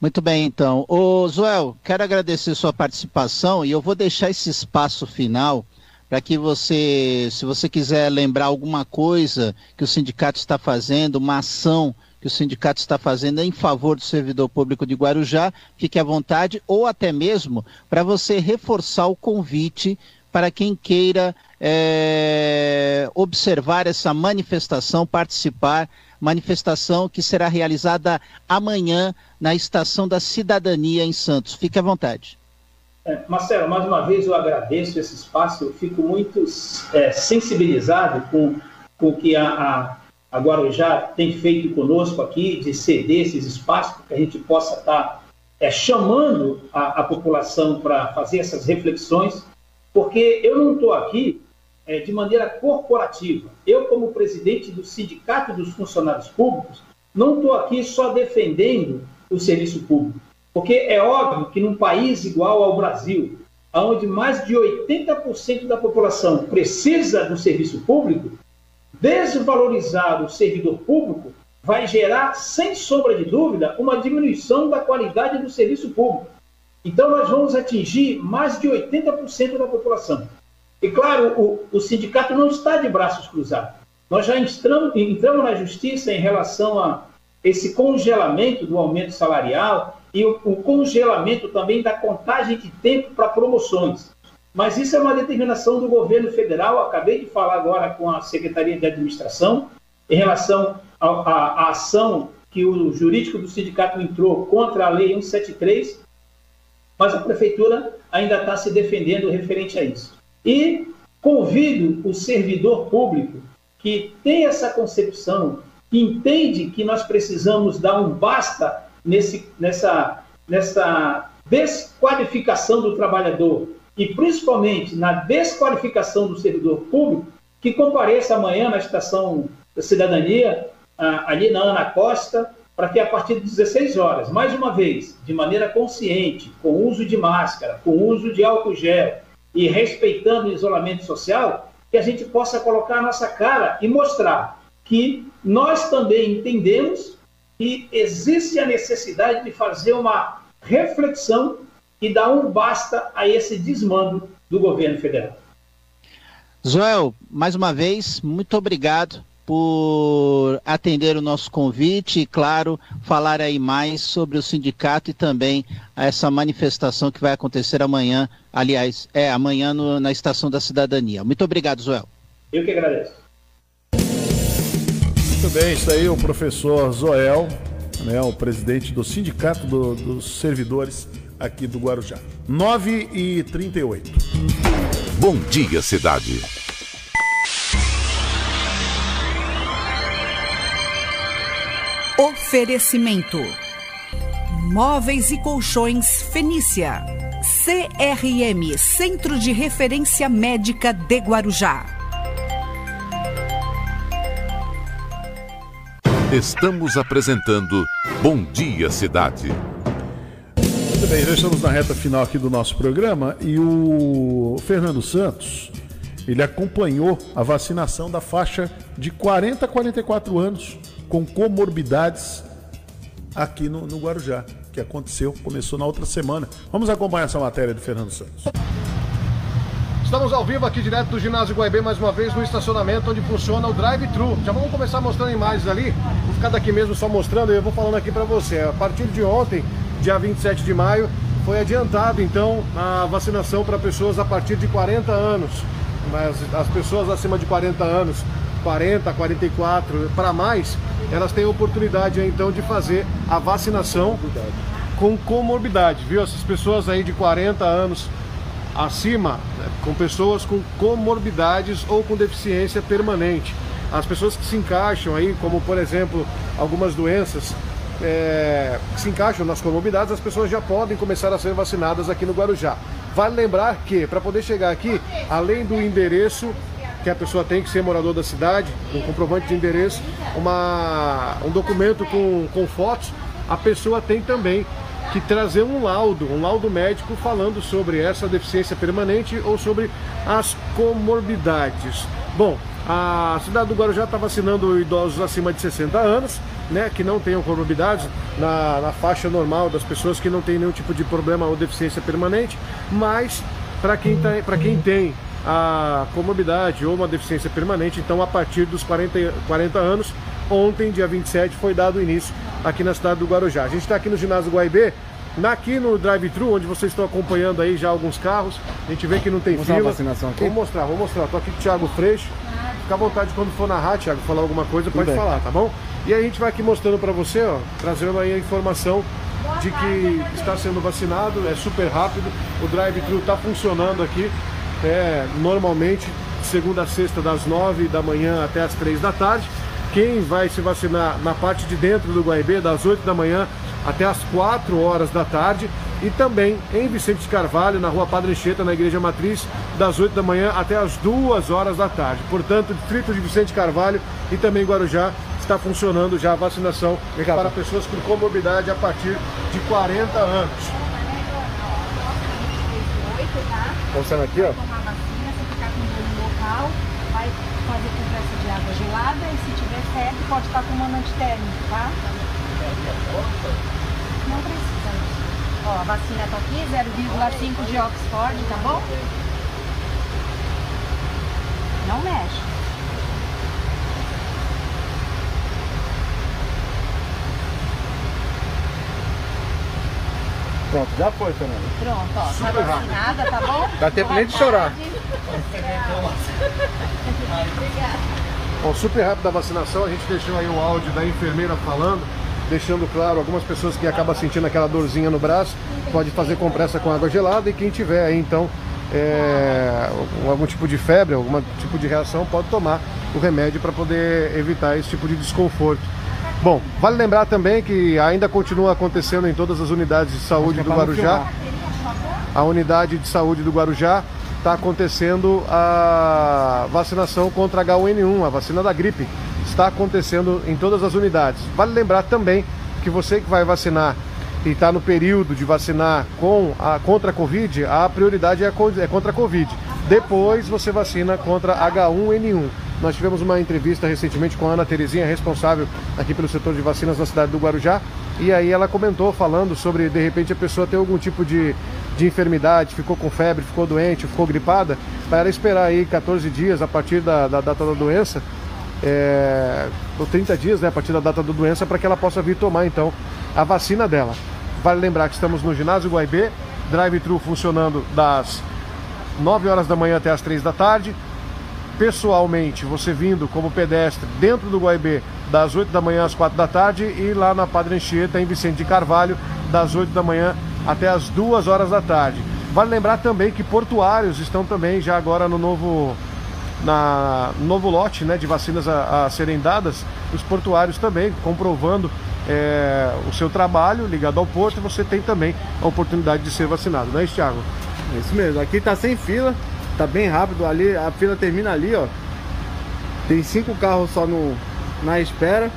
Muito bem, então. Ô, Joel, quero agradecer sua participação e eu vou deixar esse espaço final para que você, se você quiser lembrar alguma coisa que o sindicato está fazendo, uma ação que o sindicato está fazendo em favor do servidor público de Guarujá, fique à vontade, ou até mesmo para você reforçar o convite para quem queira é, observar essa manifestação, participar, manifestação que será realizada amanhã na Estação da Cidadania em Santos. Fique à vontade.
É, Marcelo, mais uma vez eu agradeço esse espaço, eu fico muito é, sensibilizado com, com o que a, a a Guarujá tem feito conosco aqui, de ceder esses espaços, para que a gente possa estar tá, é, chamando a, a população para fazer essas reflexões, porque eu não estou aqui é, de maneira corporativa. Eu, como presidente do Sindicato dos Funcionários Públicos, não estou aqui só defendendo o serviço público, porque é óbvio que num país igual ao Brasil, onde mais de 80% da população precisa do serviço público, desvalorizar o servidor público vai gerar, sem sombra de dúvida, uma diminuição da qualidade do serviço público. Então, nós vamos atingir mais de 80% da população. E, claro, o, o, sindicato não está de braços cruzados. Nós já entramos, entramos na justiça em relação a esse congelamento do aumento salarial e o, o congelamento também da contagem de tempo para promoções. Mas isso é uma determinação do governo federal. Acabei de falar agora com a Secretaria de Administração em relação à ação que o jurídico do sindicato entrou contra a Lei 173, mas a Prefeitura ainda está se defendendo referente a isso. E convido o servidor público que tem essa concepção, que entende que nós precisamos dar um basta nesse, nessa, nessa desqualificação do trabalhador e principalmente na desqualificação do servidor público, que compareça amanhã na estação da cidadania, ali na Ana Costa, para que a partir de 16 horas, mais uma vez, de maneira consciente, com uso de máscara, com uso de álcool gel e respeitando o isolamento social, que a gente possa colocar a nossa cara e mostrar que nós também entendemos que existe a necessidade de fazer uma reflexão e dar um basta a esse desmando do governo federal.
Joel, mais uma vez, muito obrigado por atender o nosso convite e, claro, falar aí mais sobre o sindicato e também essa manifestação que vai acontecer amanhã, aliás, é amanhã no, na Estação da Cidadania. Muito obrigado, Joel.
Eu que agradeço.
Muito bem, isso aí o professor Zoel, né, o presidente do Sindicato do, dos Servidores aqui do Guarujá. 9 e 38.
Bom dia, cidade.
Oferecimento: Móveis e Colchões Fenícia. CRM Centro de Referência Médica de Guarujá.
Estamos apresentando Bom Dia Cidade.
Muito bem, já estamos na reta final aqui do nosso programa e o Fernando Santos, ele acompanhou a vacinação da faixa de 40 a 44 anos com comorbidades aqui no, no Guarujá, que aconteceu, começou na outra semana. Vamos acompanhar essa matéria do Fernando Santos.
Estamos ao vivo aqui direto do ginásio Guaibê, mais uma vez no estacionamento onde funciona o drive-thru. Já vamos começar mostrando imagens ali. Vou ficar daqui mesmo só mostrando e eu vou falando aqui para você. A partir de ontem, dia 27 de maio, foi adiantado então a vacinação para pessoas a partir de 40 anos. Mas as pessoas acima de 40 anos 40, 44 para mais, elas têm a oportunidade então de fazer a vacinação com comorbidade, viu? Essas pessoas aí de 40 anos acima, né? com pessoas com comorbidades ou com deficiência permanente. As pessoas que se encaixam aí, como por exemplo, algumas doenças é, que se encaixam nas comorbidades, as pessoas já podem começar a ser vacinadas aqui no Guarujá. Vale lembrar que, para poder chegar aqui, além do endereço que a pessoa tem que ser morador da cidade, um comprovante de endereço, uma, um documento com, com fotos, a pessoa tem também que trazer um laudo, um laudo médico falando sobre essa deficiência permanente ou sobre as comorbidades. Bom, a cidade do Guarujá está vacinando idosos acima de 60 anos, né, que não tenham comorbidades, na, na faixa normal das pessoas que não têm nenhum tipo de problema ou deficiência permanente, mas para quem, tá, quem tem a comorbidade ou uma deficiência permanente, então a partir dos 40, 40 anos, ontem, dia 27, foi dado início aqui na cidade do Guarujá. A gente está aqui no ginásio Guaibê, aqui no drive-thru, onde vocês estão acompanhando aí já alguns carros, a gente vê que não tem fila.
vacinação aqui?
Vou mostrar, vou mostrar. Estou aqui com o Thiago Freixo. Fica à vontade quando for narrar, Thiago, falar alguma coisa, pode bem. falar, tá bom? E a gente vai aqui mostrando para você, ó, trazendo aí a informação de que está sendo vacinado, é super rápido, o drive-thru está funcionando aqui, é, normalmente segunda a sexta das 9 da manhã até as 3 da tarde. Quem vai se vacinar na parte de dentro do Guaibê, das 8 da manhã até as 4 horas da tarde. E também em Vicente de Carvalho, na rua Padre Anchieta, na Igreja Matriz, das 8 da manhã até as 2 horas da tarde. Portanto, distrito de Vicente de Carvalho e também Guarujá está funcionando já a vacinação Obrigado. para pessoas com comorbidade a partir de 40 anos. Mostrando aqui, ó.
Tomar vacina, com dor vai fazer compressa de água gelada e se tiver febre pode estar tomando antitérmico, tá? Não precisa. Ó, a vacina tá aqui, 0,5 de Oxford, tá bom? Não mexe.
Pronto, já foi, Fernanda.
Pronto, ó, tá vacinada, tá bom?
Dá tempo nem de chorar.
Obrigada.
Bom, super rápido a vacinação, a gente deixou aí o áudio da enfermeira falando, deixando claro, algumas pessoas que acabam sentindo aquela dorzinha no braço, pode fazer compressa com água gelada e quem tiver aí, então, é, algum tipo de febre, algum tipo de reação, pode tomar o remédio para poder evitar esse tipo de desconforto. Bom, vale lembrar também que ainda continua acontecendo em todas as unidades de saúde do Guarujá. A unidade de saúde do Guarujá está acontecendo a vacinação contra H1N1, a vacina da gripe. Está acontecendo em todas as unidades. Vale lembrar também que você que vai vacinar e está no período de vacinar com a, contra a Covid, a prioridade é, é contra a Covid. Depois você vacina contra H1N1. Nós tivemos uma entrevista recentemente com a Ana Terezinha, responsável aqui pelo setor de vacinas na cidade do Guarujá, e aí ela comentou falando sobre de repente a pessoa ter algum tipo de, de enfermidade, ficou com febre, ficou doente, ficou gripada, para ela esperar aí 14 dias a partir da, da data da doença, é, ou 30 dias né, a partir da data da doença, para que ela possa vir tomar então a vacina dela. Vale lembrar que estamos no ginásio Guaibê, drive-thru funcionando das 9 horas da manhã até as 3 da tarde. Pessoalmente, você vindo como pedestre dentro do Guaibê das 8 da manhã às 4 da tarde e lá na Padre Anchieta, em Vicente de Carvalho, das 8 da manhã até as 2 horas da tarde. Vale lembrar também que portuários estão também já agora no novo na novo lote né, de vacinas a, a serem dadas, os portuários também comprovando é, o seu trabalho ligado ao porto, você tem também a oportunidade de ser vacinado, não é isso, Thiago?
É isso mesmo, aqui tá sem fila, tá bem rápido, ali a fila termina ali, ó. Tem cinco carros só no, na espera.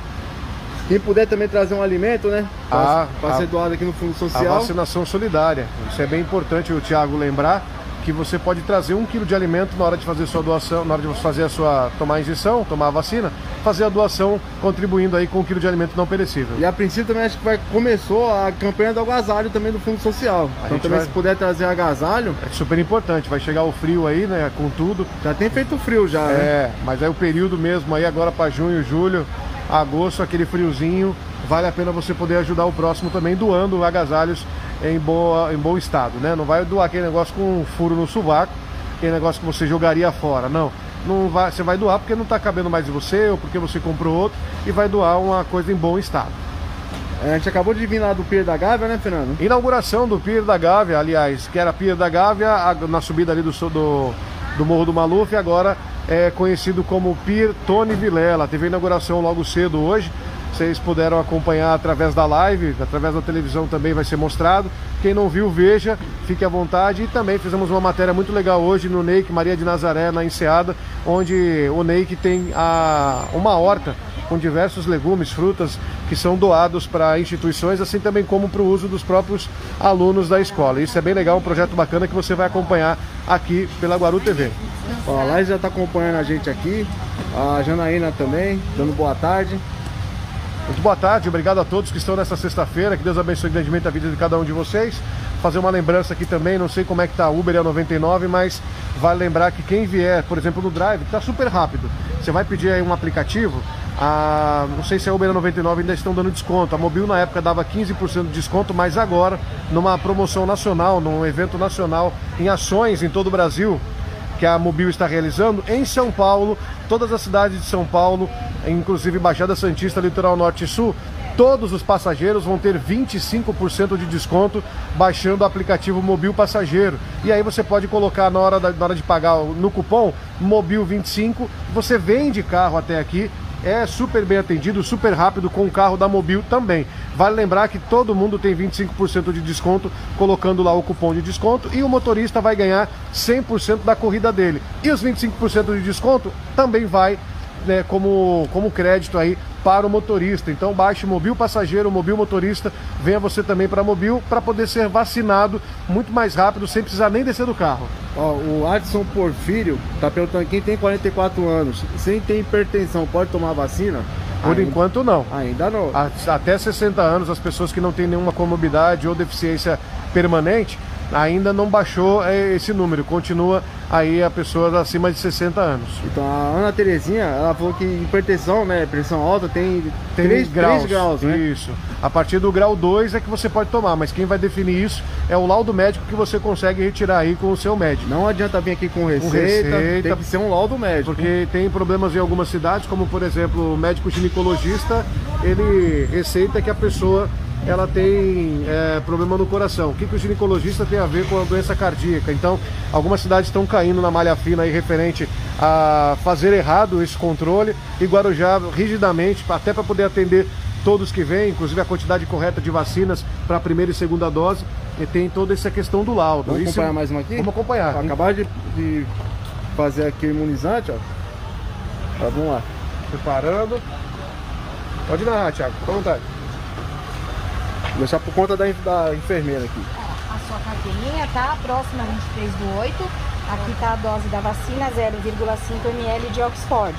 Quem puder também trazer um alimento, né? Para ah, ser doado aqui no Fundo Social.
A vacinação solidária. Isso é bem importante o Thiago lembrar que você pode trazer um quilo de alimento na hora de fazer sua doação, na hora de fazer a sua tomar a injeção, tomar a vacina, fazer a doação contribuindo aí com um quilo de alimento não perecível.
E a princípio também acho que vai, começou a campanha do agasalho também do Fundo Social. A então também vai... se puder trazer agasalho.
É super importante, vai chegar o frio aí, né, com tudo.
Já tem feito frio já, né?
É, né? mas é o período mesmo aí agora para junho, julho, agosto, aquele friozinho, vale a pena você poder ajudar o próximo também doando agasalhos em, boa, em bom estado, né? Não vai doar aquele negócio com um furo no sovaco, aquele negócio que você jogaria fora, não. Não vai, você vai doar porque não está cabendo mais em você ou porque você comprou outro e vai doar uma coisa em bom estado.
É, a gente acabou de vir lá do Pier da Gávea, né, Fernando?
Inauguração do Pier da Gávea, aliás, que era Pier da Gávea, na subida ali do, do, do Morro do Maluf, agora é conhecido como Pier Tony Vilela. Teve inauguração logo cedo hoje. Vocês puderam acompanhar através da live, através da televisão também vai ser mostrado. Quem não viu, veja, fique à vontade. E também fizemos uma matéria muito legal hoje no Neik Maria de Nazaré, na Enseada, onde o Neik tem a, uma horta com diversos legumes, frutas que são doados para instituições, assim também como para o uso dos próprios alunos da escola. Isso é bem legal, um projeto bacana que você vai acompanhar aqui pela Guaru TV.
Ó, a Laís já está acompanhando a gente aqui, a Janaína também, dando boa tarde.
Muito boa tarde, obrigado a todos que estão nessa sexta-feira. Que Deus abençoe grandemente a vida de cada um de vocês. Fazer uma lembrança aqui também, não sei como é que tá a Uber é 99, mas vale lembrar que quem vier, por exemplo, no Drive, tá super rápido. Você vai pedir aí um aplicativo, a, não sei se a Uber 99 ainda estão dando desconto. A Mobil na época dava 15% de desconto, mas agora, numa promoção nacional, num evento nacional, em ações em todo o Brasil, que a Mobil está realizando em São Paulo, todas as cidades de São Paulo, inclusive Baixada Santista, Litoral Norte e Sul, todos os passageiros vão ter 25% de desconto baixando o aplicativo Mobil Passageiro. E aí você pode colocar na hora, da, na hora de pagar no cupom Mobil 25, você vende carro até aqui é super bem atendido, super rápido com o carro da Mobil também. Vale lembrar que todo mundo tem 25% de desconto colocando lá o cupom de desconto e o motorista vai ganhar 100% da corrida dele. E os 25% de desconto também vai né, como, como crédito aí para o motorista. Então baixe Mobil Passageiro, Mobil Motorista, venha você também para Mobil para poder ser vacinado muito mais rápido, sem precisar nem descer do carro.
Ó, o Adson Porfírio está perguntando quem tem 44 anos, sem ter hipertensão, pode tomar vacina?
Por ainda, enquanto não.
Ainda não.
Até 60 anos, as pessoas que não têm nenhuma comorbidade ou deficiência permanente, ainda não baixou é, esse número, continua aí a pessoa acima de 60 anos.
Então a Ana Terezinha, ela falou que hipertensão, né, pressão alta tem, tem 3, graus, 3 graus, né?
Isso. A partir do grau 2 é que você pode tomar, mas quem vai definir isso é o laudo médico que você consegue retirar aí com o seu médico.
Não adianta vir aqui com receita, com receita tem que ser um laudo médico.
Porque tem problemas em algumas cidades, como por exemplo, o médico ginecologista, ele receita que a pessoa ela tem é, problema no coração. O que, que o ginecologista tem a ver com a doença cardíaca? Então, algumas cidades estão caindo na malha fina aí referente a fazer errado esse controle e Guarujá rigidamente, até para poder atender todos que vêm, inclusive a quantidade correta de vacinas para a primeira e segunda dose, e tem toda essa questão do laudo.
Vamos
Isso-
acompanhar mais uma aqui?
Vamos acompanhar.
Acabar de, de fazer aqui o imunizante, ó. Tá, vamos lá.
Preparando. Pode narrar, Thiago, fica à vontade.
Deixar por conta da, da enfermeira aqui.
a sua carteirinha, tá? Próxima 23 do 8. Aqui tá a dose da vacina 0,5 ml de Oxford.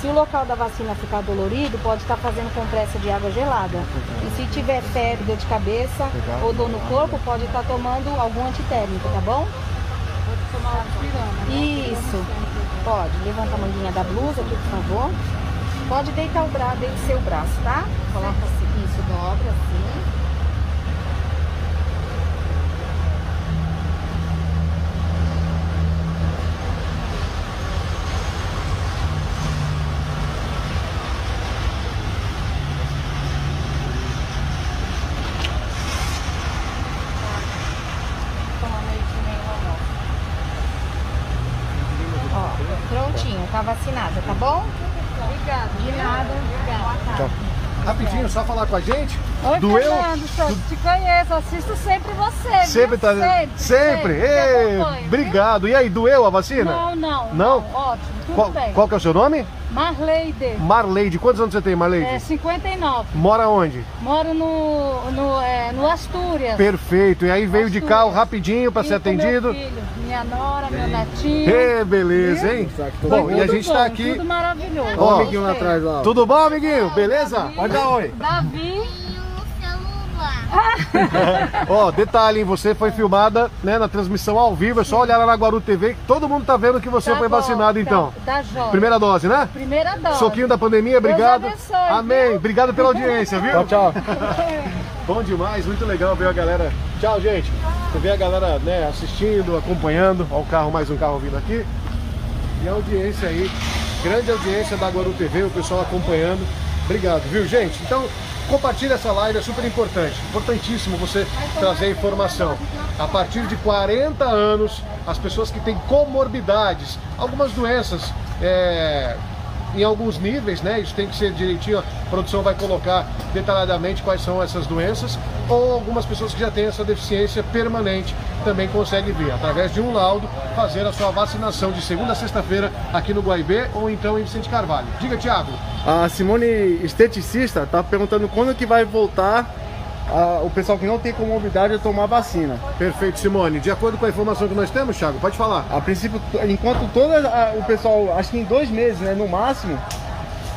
Se o local da vacina ficar dolorido, pode estar fazendo compressa de água gelada. E se tiver febre, dor de cabeça ou dor no corpo, pode estar tomando algum antitérmico, tá bom? Pode tomar Isso. Pode. Levanta a manguinha da blusa aqui, por favor. Pode deitar o braço, deite seu braço, tá? Coloca assim, isso, dobra assim. Ó, prontinho, tá vacinada, tá bom? Obrigada. De nada. Obrigada.
Tchau. Rapidinho, só falar com a gente.
Oi,
Doeu?
Fernando, te conheço, assisto sempre você. viu?
Sempre tá.
Sempre.
Sempre?
te
Ei,
acompanho,
obrigado. E aí, doeu a vacina?
Não, não.
Não?
Ótimo, tudo
Qual,
bem.
qual que é o seu nome?
Marleide.
Marleide. Quantos anos você tem, Marleide?
É 59.
Mora onde?
Moro no, no, é, no Astúrias.
Perfeito. E aí veio de carro rapidinho para ser
com meu
atendido.
filho, minha nora, meu netinho.
Ê, beleza, hein? Bom, e a gente tá aqui.
Tudo maravilhoso.
Ó,
Gostei.
Tudo bom, amiguinho? Beleza? Pode dar oi.
Davi.
Ó, detalhe, hein? Você foi filmada né, na transmissão ao vivo. É só olhar lá na Guaru TV que todo mundo tá vendo que você
Tá
foi
bom,
vacinado,
tá-
então.
Tá jóia.
Primeira dose, né?
Primeira dose.
Soquinho da pandemia,
Deus
obrigado.
abençoe,
Amém.
viu?
Obrigado pela audiência, viu?
Tchau, tchau.
Bom demais, muito legal ver a galera. Tchau, gente. Você vê a galera né, assistindo, acompanhando. Ó, o carro, mais um carro vindo aqui. E a audiência aí, grande audiência da Guaru TV, o pessoal acompanhando. Obrigado, viu, gente? Então, compartilha essa live, é super importante. Importantíssimo você trazer informação. A partir de 40 anos, as pessoas que têm comorbidades, algumas doenças, é, em alguns níveis, né? Isso tem que ser direitinho, a produção vai colocar detalhadamente quais são essas doenças, ou algumas pessoas que já têm essa deficiência permanente também conseguem vir, através de um laudo, fazer a sua vacinação de segunda a sexta-feira aqui no Guaibê ou então em Vicente Carvalho. Diga, Tiago.
A Simone, esteticista, tá perguntando quando que vai voltar a- o pessoal que não tem comorbidade a tomar vacina.
Perfeito, Simone. De acordo com a informação que nós temos, Thiago, pode falar.
A princípio, enquanto todo a- o pessoal, acho que em dois meses, né, no máximo,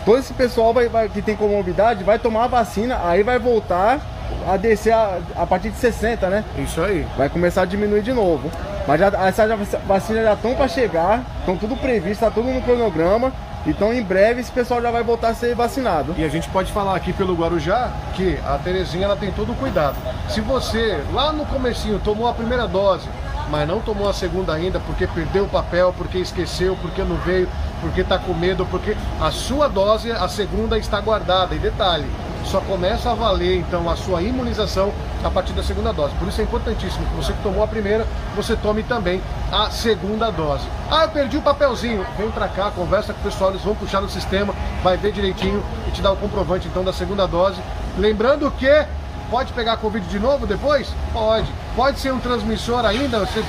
todo esse pessoal vai, vai- que tem comorbidade vai tomar a vacina, aí vai voltar a descer a, a partir de 60, né?
Isso aí.
Vai começar a diminuir de novo. Mas já, essas vacinas já estão para chegar, estão tudo previsto, está tudo no cronograma. Então em breve esse pessoal já vai voltar a ser vacinado.
E a gente pode falar aqui pelo Guarujá que a Terezinha ela tem todo o cuidado. Se você lá no comecinho tomou a primeira dose, mas não tomou a segunda ainda porque perdeu o papel, porque esqueceu, porque não veio, porque está com medo, porque a sua dose, a segunda está guardada. E detalhe, só começa a valer então a sua imunização a partir da segunda dose. Por isso é importantíssimo que você que tomou a primeira, você tome também a segunda dose. Ah, eu perdi o papelzinho. Vem pra cá, conversa com o pessoal, eles vão puxar no sistema, vai ver direitinho e te dar o comprovante então da segunda dose. Lembrando que pode pegar Covid de novo depois? Pode. Pode ser um transmissor ainda, você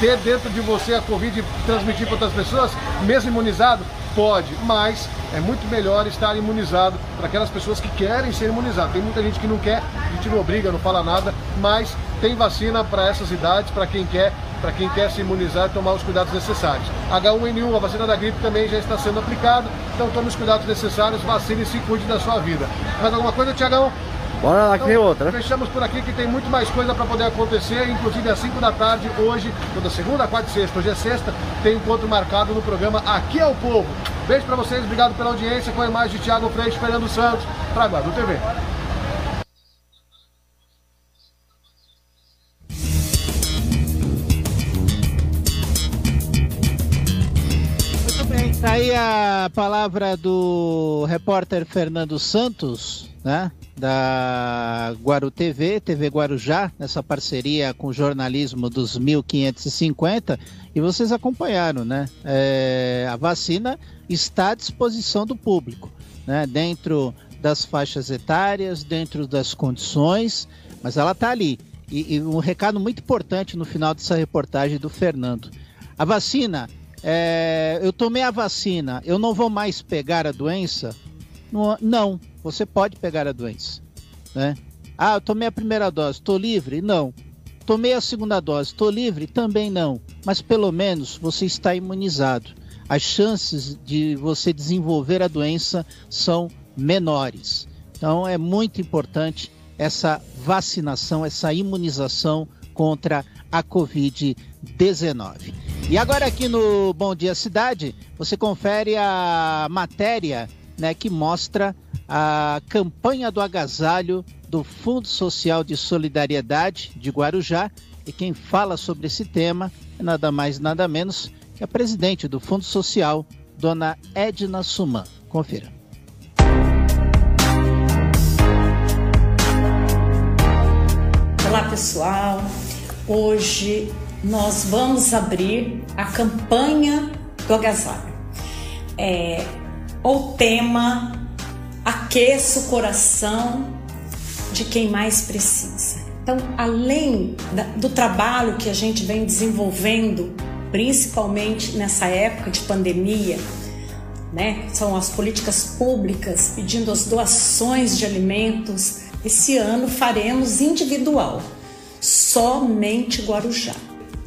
ter dentro de você a Covid e transmitir para outras pessoas, mesmo imunizado? Pode, mas é muito melhor estar imunizado para aquelas pessoas que querem ser imunizadas. Tem muita gente que não quer, a gente não obriga, não fala nada, mas tem vacina para essas idades, para quem quer, para quem quer se imunizar e tomar os cuidados necessários. H1N1, a vacina da gripe também já está sendo aplicada, então tome os cuidados necessários, vacine e se cuide da sua vida. Mais alguma coisa, Tiagão?
Bora lá que tem outra, né?
Fechamos por aqui que tem muito mais coisa para poder acontecer, inclusive às 5 da tarde, hoje, toda segunda, quarta e sexta, hoje é sexta, tem encontro marcado no programa Aqui é o Povo. Beijo para vocês, obrigado pela audiência, com a imagem de Thiago Freixo, Fernando Santos, para Guadu TV.
Muito bem, tá aí a palavra do repórter Fernando Santos, né? Da Guaru TV, TV Guarujá, nessa parceria com o jornalismo dos 1550. E vocês acompanharam, né? É, a vacina está à disposição do público, né? Dentro das faixas etárias, dentro das condições, mas ela está ali. E, e, um recado muito importante no final dessa reportagem do Fernando. A vacina, é, eu tomei a vacina, eu não vou mais pegar a doença? Não, você pode pegar a doença. Né? Ah, eu tomei a primeira dose, estou livre? Não. Tomei a segunda dose, estou livre? Também não. Mas pelo menos você está imunizado. As chances de você desenvolver a doença são menores. Então é muito importante essa vacinação, essa imunização contra a Covid-19. E agora aqui no Bom Dia Cidade, você confere a matéria né, que mostra a campanha do agasalho do Fundo Social de Solidariedade de Guarujá. E quem fala sobre esse tema é nada mais nada menos que a presidente do Fundo Social, dona Edna Suman. Confira.
Olá pessoal, hoje nós vamos abrir a campanha do agasalho. É, o tema Aqueça o coração de quem mais precisa. Então, além da, do trabalho que a gente vem desenvolvendo, principalmente nessa época de pandemia, né, são as políticas públicas pedindo as doações de alimentos esse ano faremos individual, somente Guarujá.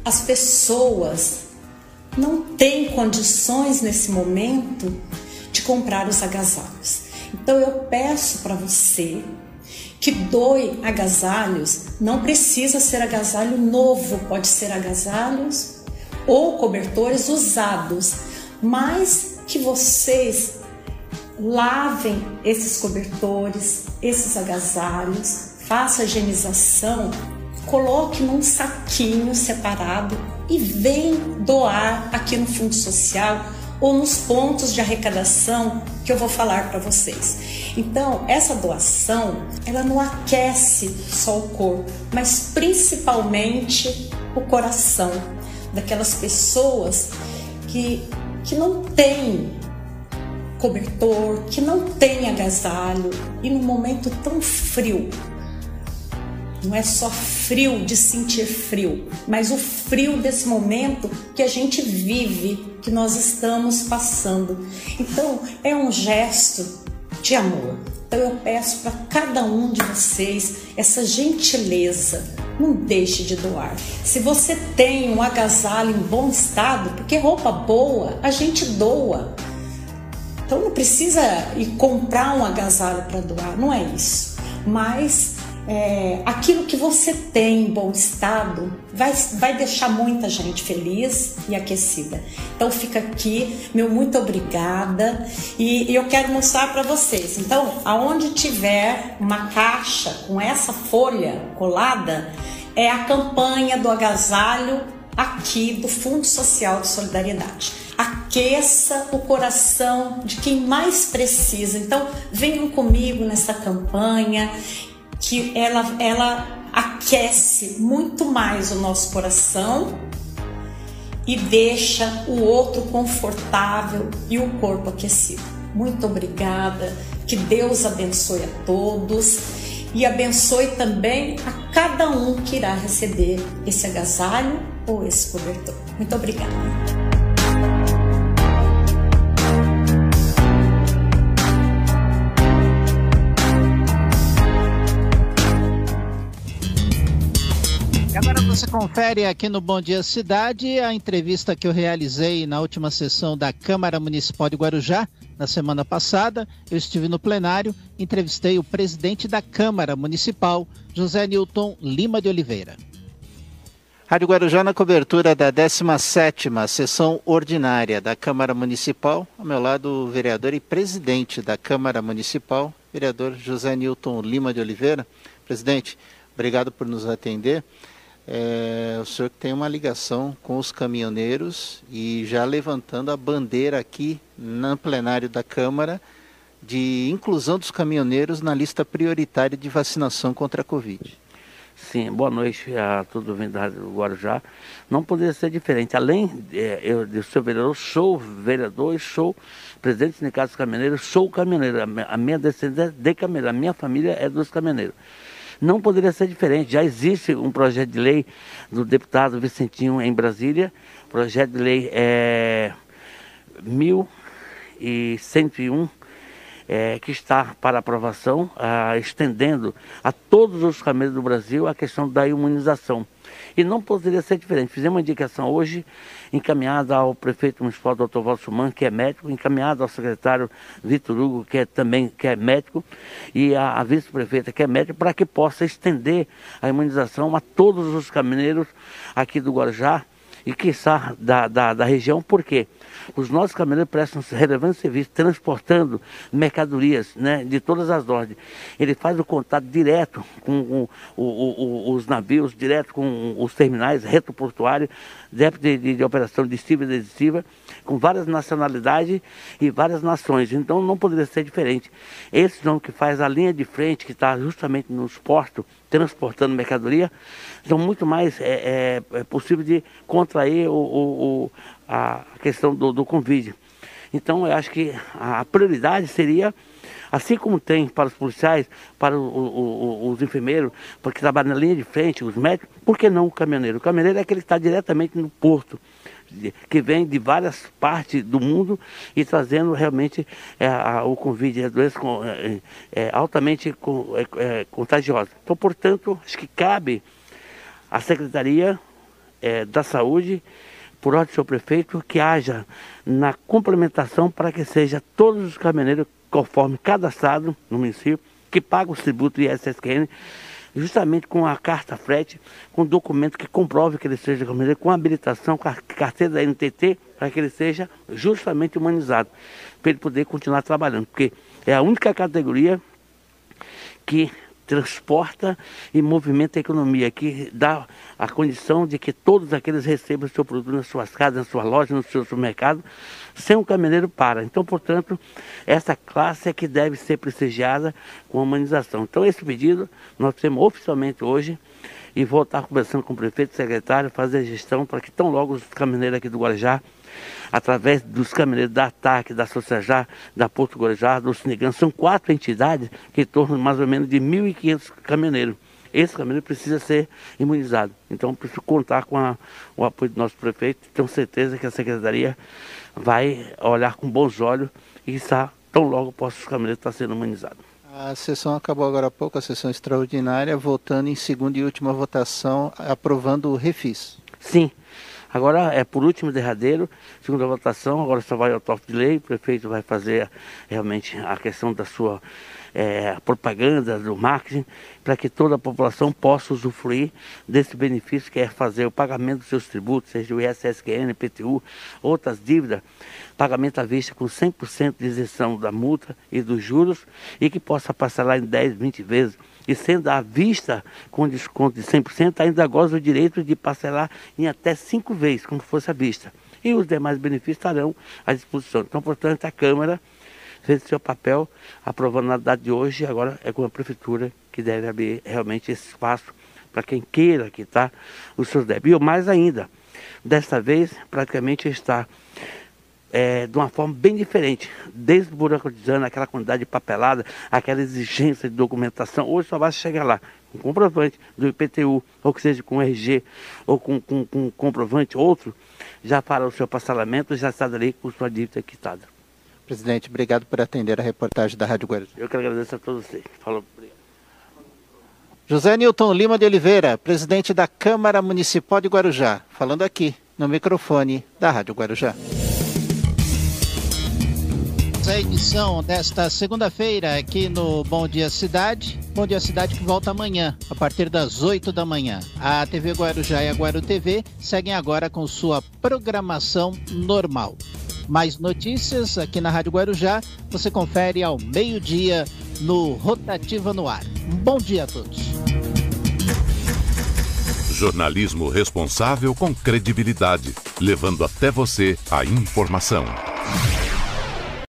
As pessoas não têm condições nesse momento de comprar os agasalhos. Então eu peço para você que doe agasalhos, não precisa ser agasalho novo, pode ser agasalhos ou cobertores usados, mas que vocês lavem esses cobertores, esses agasalhos, faça a higienização, coloque num saquinho separado e vem doar aqui no Fundo Social ou nos pontos de arrecadação que eu vou falar para vocês. Então, essa doação, ela não aquece só o corpo, mas principalmente o coração daquelas pessoas que, que não têm cobertor, que não tem agasalho e num momento tão frio. Não é só frio de sentir frio, mas o frio desse momento que a gente vive, que nós estamos passando. Então, é um gesto de amor. Então, eu peço para cada um de vocês essa gentileza. Não deixe de doar. Se você tem um agasalho em bom estado, porque roupa boa a gente doa. Então não precisa ir comprar um agasalho para doar, não é isso. Mas é, aquilo que você tem em bom estado vai, vai deixar muita gente feliz e aquecida. Então fica aqui, meu muito obrigada e, e eu quero mostrar para vocês. Então, aonde tiver uma caixa com essa folha colada, é a campanha do agasalho aqui do Fundo Social de Solidariedade aqueça o coração de quem mais precisa. Então, venham comigo nessa campanha que ela ela aquece muito mais o nosso coração e deixa o outro confortável e o corpo aquecido. Muito obrigada. Que Deus abençoe a todos e abençoe também a cada um que irá receber esse agasalho ou esse cobertor. Muito obrigada.
Você confere aqui no Bom Dia Cidade a entrevista que eu realizei na última sessão da Câmara Municipal de Guarujá, na semana passada. Eu estive no plenário, entrevistei o presidente da Câmara Municipal, José Newton Lima de Oliveira. Rádio Guarujá na cobertura da 17ª sessão ordinária da Câmara Municipal. Ao meu lado, o vereador e presidente da Câmara Municipal, vereador José Newton Lima de Oliveira. Presidente, obrigado por nos atender é, o senhor tem uma ligação com os caminhoneiros e já levantando a bandeira aqui no plenário da Câmara de inclusão dos caminhoneiros na lista prioritária de vacinação contra a Covid.
Sim, boa noite a todo mundo do Guarujá. Não poderia ser diferente. Além é, eu, de ser vereador, sou vereador e sou presidente do Sindicato dos Caminhoneiros, sou caminhoneiro. A minha- descendência de caminhoneiro, a minha família é dos caminhoneiros. Não poderia ser diferente. Já existe um projeto de lei do deputado Vicentinho em Brasília. Projeto de lei é 1101 é, que está para aprovação, ah, estendendo a todos os caminhos do Brasil a questão da imunização. E não poderia ser diferente. Fizemos uma indicação hoje, encaminhada ao prefeito municipal, Dr. Suman, que é médico, encaminhada ao secretário Vitor Hugo, que é também que é médico, e a vice-prefeita, que é médico, para que possa estender a imunização a todos os caminhoneiros aqui do Guarujá e, quiçá, da, da, da região, por quê? Os nossos caminhoneiros prestam relevante serviço transportando mercadorias né, de todas as ordens. Ele faz o contato direto com o- o- os navios, direto com os terminais, reto portuário, débito de, de- de operação distiva e desistiva, com várias nacionalidades e várias nações. Então não poderia ser diferente. Esse nome que faz a linha de frente, que está justamente nos portos, transportando mercadoria, são muito mais é, é, é possível de contrair o- o- a questão do, do Covid. Então eu acho que a prioridade seria, assim como tem para os policiais, para o- o- os enfermeiros, porque trabalham na linha de frente, os médicos, por que não o caminhoneiro? O caminhoneiro é aquele que está diretamente no porto, que vem de várias partes do mundo e trazendo realmente é, a- o Covid, a doença com- é, é, altamente com- é, é, contagiosa. Então, portanto, acho que cabe à Secretaria da Saúde, por ordem do seu prefeito, que haja na complementação para que seja todos os caminhoneiros conforme cadastrado no município, que pagam o tributo ISSQN, justamente com a carta frete, com documento que comprove que ele seja caminhoneiro, com habilitação, com a carteira da NTT, para que ele seja justamente humanizado, para ele poder continuar trabalhando, porque é a única categoria que transporta e movimenta a economia, que dá a condição de que todos aqueles recebam o seu produto nas suas casas, nas suas lojas, no seu supermercado, sem um caminhoneiro para. Então, portanto, essa classe é que deve ser prestigiada com a humanização. Então, esse pedido nós temos oficialmente hoje e vou estar conversando com o prefeito secretário, fazer a gestão para que tão logo os caminhoneiros aqui do Guarujá através dos caminhoneiros da ATAC, da Sociajá, da Porto Guarujá, do Sinigã. São quatro entidades que tornam mais ou menos de 1.500 caminhoneiros. Esse caminhoneiro precisa ser imunizado. Então, preciso contar com a- o apoio do nosso prefeito. Tenho certeza que a Secretaria vai olhar com bons olhos e está, tão logo possa os caminhoneiros estar sendo imunizados.
A sessão acabou agora há pouco, a sessão extraordinária, votando em segunda e última votação, aprovando o refis.
Sim. Agora é por último derradeiro, segunda votação, agora só vai ao top de lei, o prefeito vai fazer realmente a questão da sua eh, propaganda, do marketing, para que toda a população possa usufruir desse benefício que é fazer o pagamento dos seus tributos, seja o ISSQN, IPTU, outras dívidas, pagamento à vista com 100% de isenção da multa e dos juros e que possa parcelar em 10, 20 vezes. E sendo à vista com desconto de 100%, ainda goza o direito de parcelar em até cinco vezes, como fosse à vista. E os demais benefícios estarão à disposição. Então, portanto, a Câmara fez seu papel, aprovando na data de hoje, agora é com a Prefeitura que deve abrir realmente esse espaço para quem queira quitar os seus débitos. E mais ainda, desta vez, praticamente está é, de uma forma bem diferente, desburocratizando aquela quantidade de papelada, aquela exigência de documentação. Hoje só basta chegar lá com comprovante do IPTU, ou que seja com RG, ou com, com, com comprovante outro, já para o seu parcelamento, já está ali com sua dívida quitada.
Presidente, obrigado por atender a reportagem da Rádio Guarujá.
Eu que agradeço a todos vocês. Falou. obrigado.
José Newton Lima de Oliveira, presidente da Câmara Municipal de Guarujá, falando aqui no microfone da Rádio Guarujá. A edição desta segunda-feira aqui no Bom Dia Cidade. Bom Dia Cidade que volta amanhã, a partir das 8 da manhã. A TV Guarujá e a Guaru TV seguem agora com sua programação normal. Mais notícias aqui na Rádio Guarujá você confere ao meio-dia no Rotativa no Ar. Bom dia a todos.
Jornalismo responsável com credibilidade, levando até você a informação.